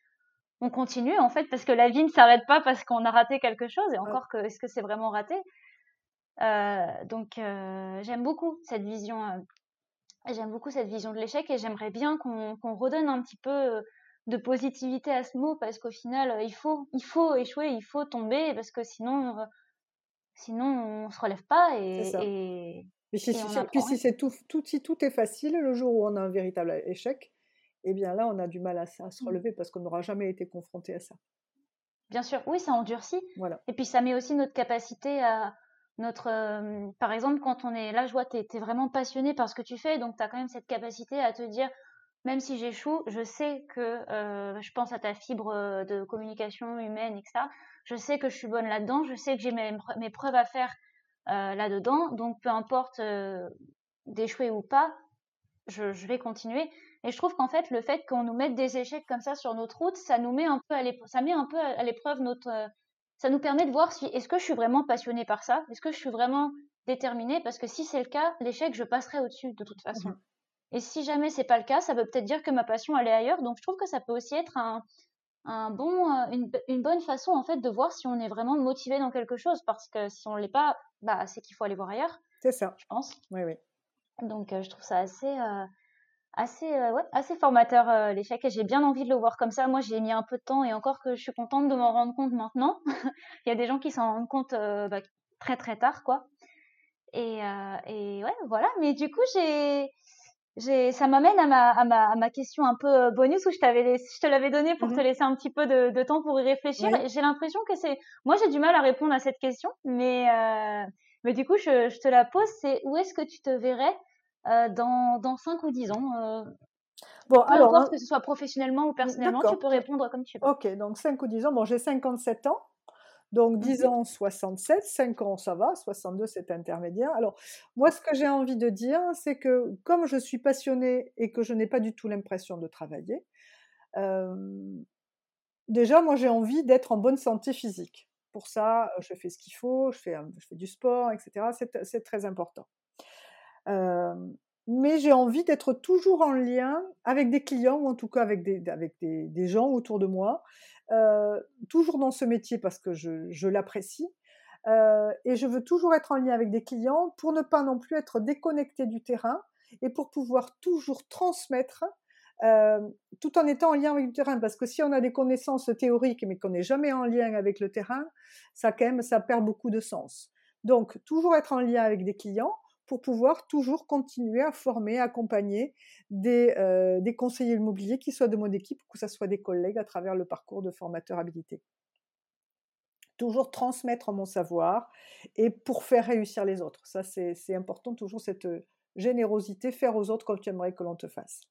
on continue en fait parce que la vie ne s'arrête pas parce qu'on a raté quelque chose et encore que est-ce que c'est vraiment raté? Euh, donc euh, j'aime beaucoup cette vision euh, j'aime beaucoup cette vision de l'échec et j'aimerais bien qu'on redonne un petit peu de positivité à ce mot parce qu'au final il faut il faut échouer il faut tomber parce que sinon sinon on se relève pas et, mais si, puis si c'est tout, tout, si tout est facile, le jour où on a un véritable échec, eh bien là, on a du mal à, se mmh. relever parce qu'on n'aura jamais été confronté à ça. Bien sûr, oui, ça endurcit. Voilà. Et puis ça met aussi notre capacité à notre. par exemple, quand on est là, je vois, tu es, vraiment passionné par ce que tu fais, donc tu as quand même cette capacité à te dire, même si j'échoue, je sais que je pense à ta fibre de communication humaine, etc. Je sais que je suis bonne là-dedans, je sais que j'ai mes, mes, preuves à faire euh, là-dedans. Donc, peu importe euh, d'échouer ou pas, je, vais continuer. Et je trouve qu'en fait, le fait qu'on nous mette des échecs comme ça sur notre route, ça nous met un peu à l'épreuve, ça met un peu à l'épreuve notre, euh, ça nous permet de voir si est-ce que je suis vraiment passionnée par ça, est-ce que je suis vraiment déterminée, parce que si c'est le cas, l'échec, je passerai au-dessus de toute façon. Mmh Et si jamais c'est pas le cas, ça veut peut-être dire que ma passion elle est ailleurs. Donc je trouve que ça peut aussi être un, un bon, une, une, bonne façon en fait de voir si on est vraiment motivé dans quelque chose, parce que si on l'est pas, bah, c'est qu'il faut aller voir ailleurs. C'est ça. Je pense. Oui, oui. Donc, euh, je trouve ça assez, euh, assez, euh, ouais, assez formateur l'échec et j'ai bien envie de le voir comme ça. Moi, j'ai mis un peu de temps et encore que je suis contente de m'en rendre compte maintenant. Il y a des gens qui s'en rendent compte bah, très très tard, quoi. Et, et ouais, voilà. Mais du coup, j'ai ça m'amène à ma, à, ma, à ma question un peu bonus où je, t'avais je te l'avais donné pour mmh te laisser un petit peu de, de temps pour y réfléchir. J'ai l'impression que c'est. Moi, j'ai du mal à répondre à cette question, mais, euh, mais du coup, je, je, te la pose c'est où est-ce que tu te verrais euh, dans, dans 5 ou 10 ans euh, Bon, Peu alors. Importe que ce soit professionnellement ou personnellement, tu peux répondre comme tu veux. Ok, donc 5 ou 10 ans. Bon, j'ai 57 ans. Donc 10 mmh ans, 67, 5 ans, ça va, 62, c'est intermédiaire. Alors, moi, ce que j'ai envie de dire, c'est que comme je suis passionnée et que je n'ai pas du tout l'impression de travailler, déjà, moi, j'ai envie d'être en bonne santé physique. Pour ça, je fais ce qu'il faut, je fais, je fais, du sport, etc. C'est très important. mais j'ai envie d'être toujours en lien avec des clients, ou en tout cas avec des, avec des, des gens autour de moi, euh, toujours dans ce métier parce que je, l'apprécie. Euh, et je veux toujours être en lien avec des clients pour ne pas non plus être déconnecté du terrain et pour pouvoir toujours transmettre tout en étant en lien avec le terrain. Parce que si on a des connaissances théoriques mais qu'on n'est jamais en lien avec le terrain, ça quand même, ça perd beaucoup de sens. Donc, toujours être en lien avec des clients pour pouvoir toujours continuer à former, accompagner des, des conseillers immobiliers qui soient de mon équipe ou que ce soit des collègues à travers le parcours de formateur habilité toujours transmettre mon savoir et pour faire réussir les autres. Ça, c'est important, toujours cette générosité, faire aux autres comme tu aimerais que l'on te fasse.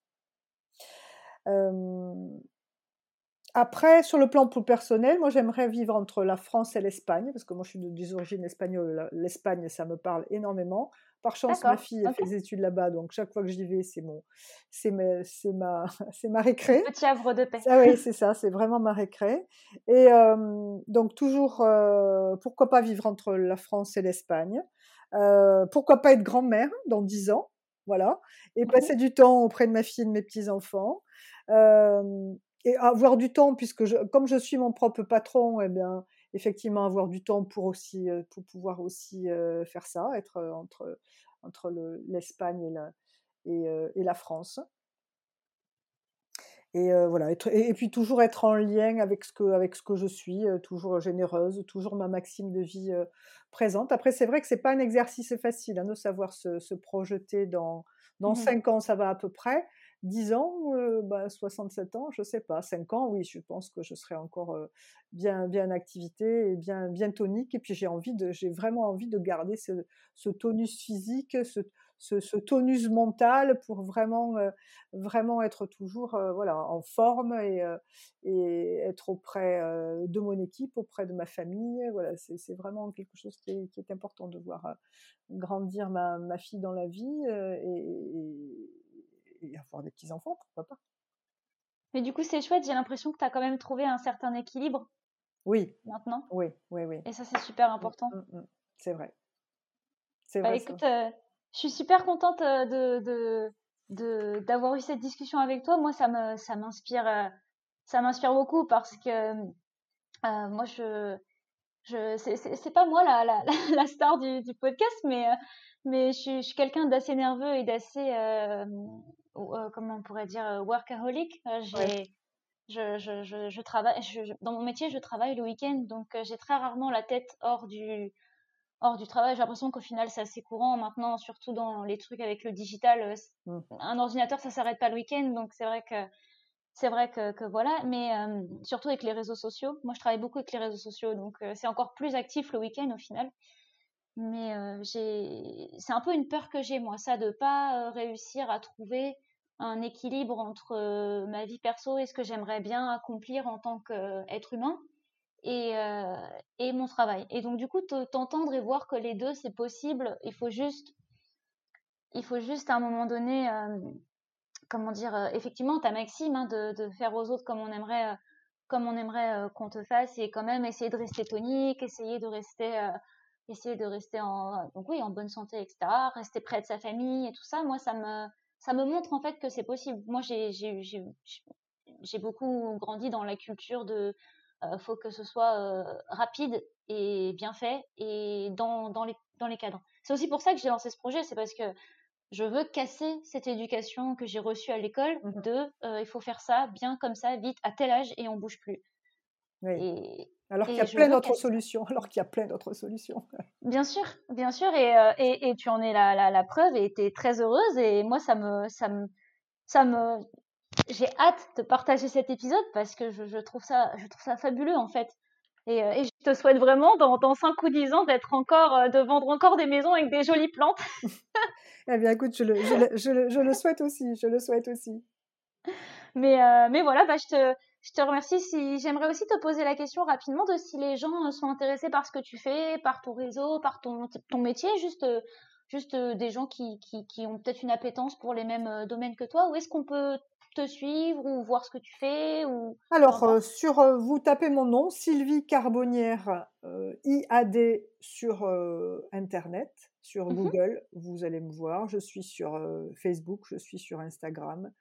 Après, sur le plan plus personnel, moi j'aimerais vivre entre la France et l'Espagne, parce que moi je suis des origines espagnoles, l'Espagne ça me parle énormément. Par chance, ma fille a fait des études là-bas, donc chaque fois que j'y vais, c'est mon, c'est ma, c'est ma, c'est ma récré. Petit havre de paix. Ah oui, c'est ça, c'est vraiment ma récré. Et donc toujours, pourquoi pas vivre entre la France et l'Espagne? Pourquoi pas être grand-mère dans dix ans, voilà, et mmh passer du temps auprès de ma fille et de mes petits enfants. Et avoir du temps puisque je, comme je suis mon propre patron, eh bien effectivement avoir du temps pour aussi pour pouvoir aussi faire ça, être entre entre l'Espagne et la et, et, la France. Et voilà, être, et, puis toujours être en lien avec ce que avec ce que je suis, toujours généreuse, toujours ma maxime de vie présente. Après, c'est vrai que c'est pas un exercice facile hein, de savoir se, se projeter dans dans mmh cinq ans, ça va à peu près. 10 ans, bah, 67 ans, je sais pas. 5 ans, oui, je pense que je serai encore bien, bien en activité et bien, bien tonique. Et puis j'ai envie de, j'ai vraiment envie de garder ce, tonus physique, ce, tonus mental pour vraiment, vraiment être toujours, voilà, en forme et, être auprès de mon équipe, auprès de ma famille. Voilà, c'est vraiment quelque chose qui est, important de voir grandir ma, fille dans la vie et avoir des petits-enfants, pourquoi pas. Mais du coup, c'est chouette, j'ai l'impression que tu as quand même trouvé un certain équilibre. Oui. Maintenant. Oui, oui, oui. Et ça, c'est super mmh, important. Mmh, mmh. C'est vrai. C'est bah, vrai. Écoute, euh, je suis super contente euh, de, de, d'avoir eu cette discussion avec toi. Moi, ça me, ça m'inspire, euh, ça m'inspire beaucoup parce que moi, je, je, c'est, pas moi la, la, la star du, du podcast, mais, mais je, je suis quelqu'un d'assez nerveux et d'assez euh, comment on pourrait dire, euh, workaholic. Euh, j'ai, je, je, je, je, travaille, dans mon métier, je travaille le week-end, donc j'ai très rarement la tête hors du, hors du travail. J'ai l'impression qu'au final, c'est assez courant maintenant, surtout dans les trucs avec le digital. Mmh. Un ordinateur, ça s'arrête pas le week-end, donc c'est vrai que c'est vrai que, que, voilà, mais surtout avec les réseaux sociaux. Moi, je travaille beaucoup avec les réseaux sociaux, donc c'est encore plus actif le week-end au final. Mais j'ai, c'est un peu une peur que j'ai moi, ça de pas réussir à trouver un équilibre entre euh, ma vie perso et ce que j'aimerais bien accomplir en tant qu'être humain et, euh, et mon travail. Et donc du coup, t'entendre et voir que les deux c'est possible, il faut juste, il faut juste à un moment donné, euh, comment dire, effectivement ta maxime hein, de, de, faire aux autres comme on aimerait, comme on aimerait qu'on te fasse et quand même essayer de rester tonique, essayer de rester essayer de rester en donc oui en bonne santé etc rester près de sa famille et tout ça moi ça me ça me montre en fait que c'est possible. Moi, j'ai beaucoup grandi dans la culture de euh, faut que ce soit euh, rapide et bien fait et dans, dans, les, dans les cadres. C'est aussi pour ça que j'ai lancé ce projet, c'est parce que je veux casser cette éducation que j'ai reçue à l'école mmh de euh, il faut faire ça bien comme ça, vite, à tel âge et on bouge plus. Oui. Alors qu'il y a plein d'autres solutions. Alors qu'il y a plein d'autres solutions. Bien sûr, bien sûr. Et, euh, et, et tu en es la, la, la preuve et tu es très heureuse. Et moi, ça me, ça me, ça me, j'ai hâte de partager cet épisode parce que je, je, trouve ça, je trouve ça fabuleux en fait. Et, euh, et je te souhaite vraiment dans, dans 5 ou 10 ans d'être encore, euh, de vendre encore des maisons avec des jolies plantes. eh bien, écoute, je le, je le, je le, je le souhaite aussi. Je le souhaite aussi. Mais, mais voilà, bah, je te, je te remercie. Si j'aimerais aussi te poser la question rapidement de si les gens euh, sont intéressés par ce que tu fais, par ton réseau, par ton, ton métier, juste euh, juste euh, des gens qui, qui, qui ont peut-être une appétence pour les mêmes domaines que toi. Où est-ce qu'on peut te suivre ou voir ce que tu fais ou Alors sur vous tapez mon nom Sylvie Carbonnière IAD sur internet, sur mmh Google, vous allez me voir. Je suis sur Facebook, je suis sur Instagram.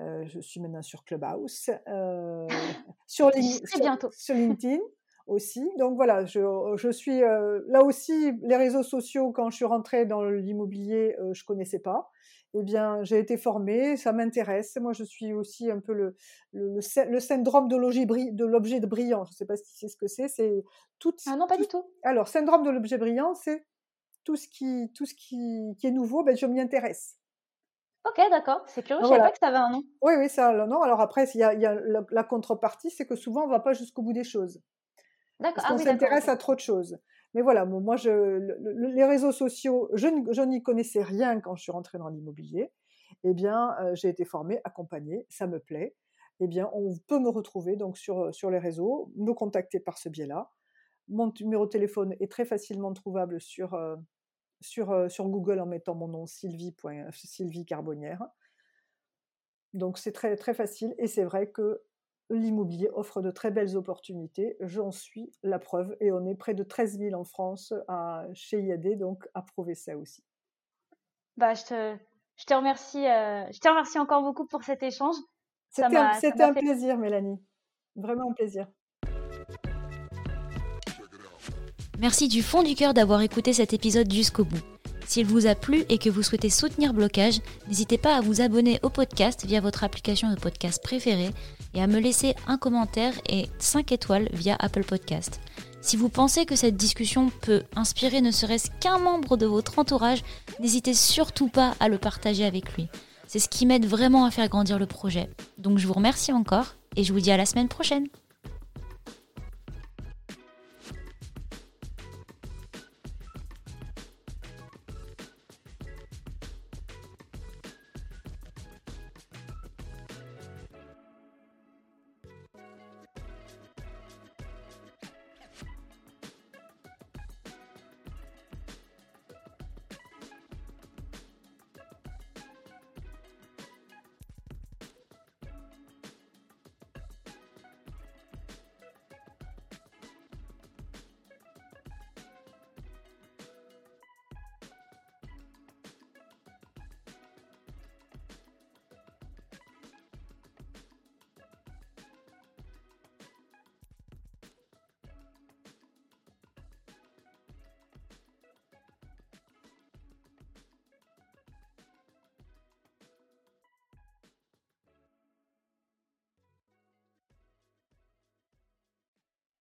Euh, je suis maintenant sur Clubhouse, euh, sur, sur, LinkedIn aussi. Donc voilà, je, je suis euh, là aussi les réseaux sociaux. Quand je suis rentrée dans l'immobilier, je connaissais pas. eh bien, j'ai été formée, ça m'intéresse. Moi, je suis aussi un peu le, le, le syndrome de l'objet brillant. Je ne sais pas si sais ce que c'est. C'est tout. Ah non, pas du tout. Alors, syndrome de l'objet brillant, c'est tout ce qui, tout ce qui, qui est nouveau, ben, je m'y intéresse. Ok, d'accord, c'est curieux, je ne savais pas que ça avait un nom. Oui, oui, ça a un nom. Alors après, il y a, y a la, contrepartie, c'est que souvent, on ne va pas jusqu'au bout des choses. D'accord. Parce ah qu'on s'intéresse à trop de choses. Mais voilà, moi, je, les réseaux sociaux, je, je n'y connaissais rien quand je suis rentrée dans l'immobilier. Eh bien, euh, j'ai été formée, accompagnée, ça me plaît. Eh bien, on peut me retrouver donc sur, sur les réseaux, me contacter par ce biais-là. Mon numéro de téléphone est très facilement trouvable sur, euh, sur, euh, sur Google en mettant mon nom Sylvie, Sylvie Carbonnière. Donc c'est très, très facile et c'est vrai que l'immobilier offre de très belles opportunités. J'en suis la preuve et on est près de 13 000 en France à, chez IAD, donc à prouver ça aussi. Bah, je, te, je, te remercie, euh, je te remercie encore beaucoup pour cet échange. C'était un, plaisir, Mélanie. Vraiment un plaisir. Merci du fond du cœur d'avoir écouté cet épisode jusqu'au bout. S'il vous a plu et que vous souhaitez soutenir Blocage, n'hésitez pas à vous abonner au podcast via votre application de podcast préférée et à me laisser un commentaire et 5 étoiles via Apple Podcast. Si vous pensez que cette discussion peut inspirer ne serait-ce qu'un membre de votre entourage, n'hésitez surtout pas à le partager avec lui. C'est ce qui m'aide vraiment à faire grandir le projet. Donc je vous remercie encore et je vous dis à la semaine prochaine.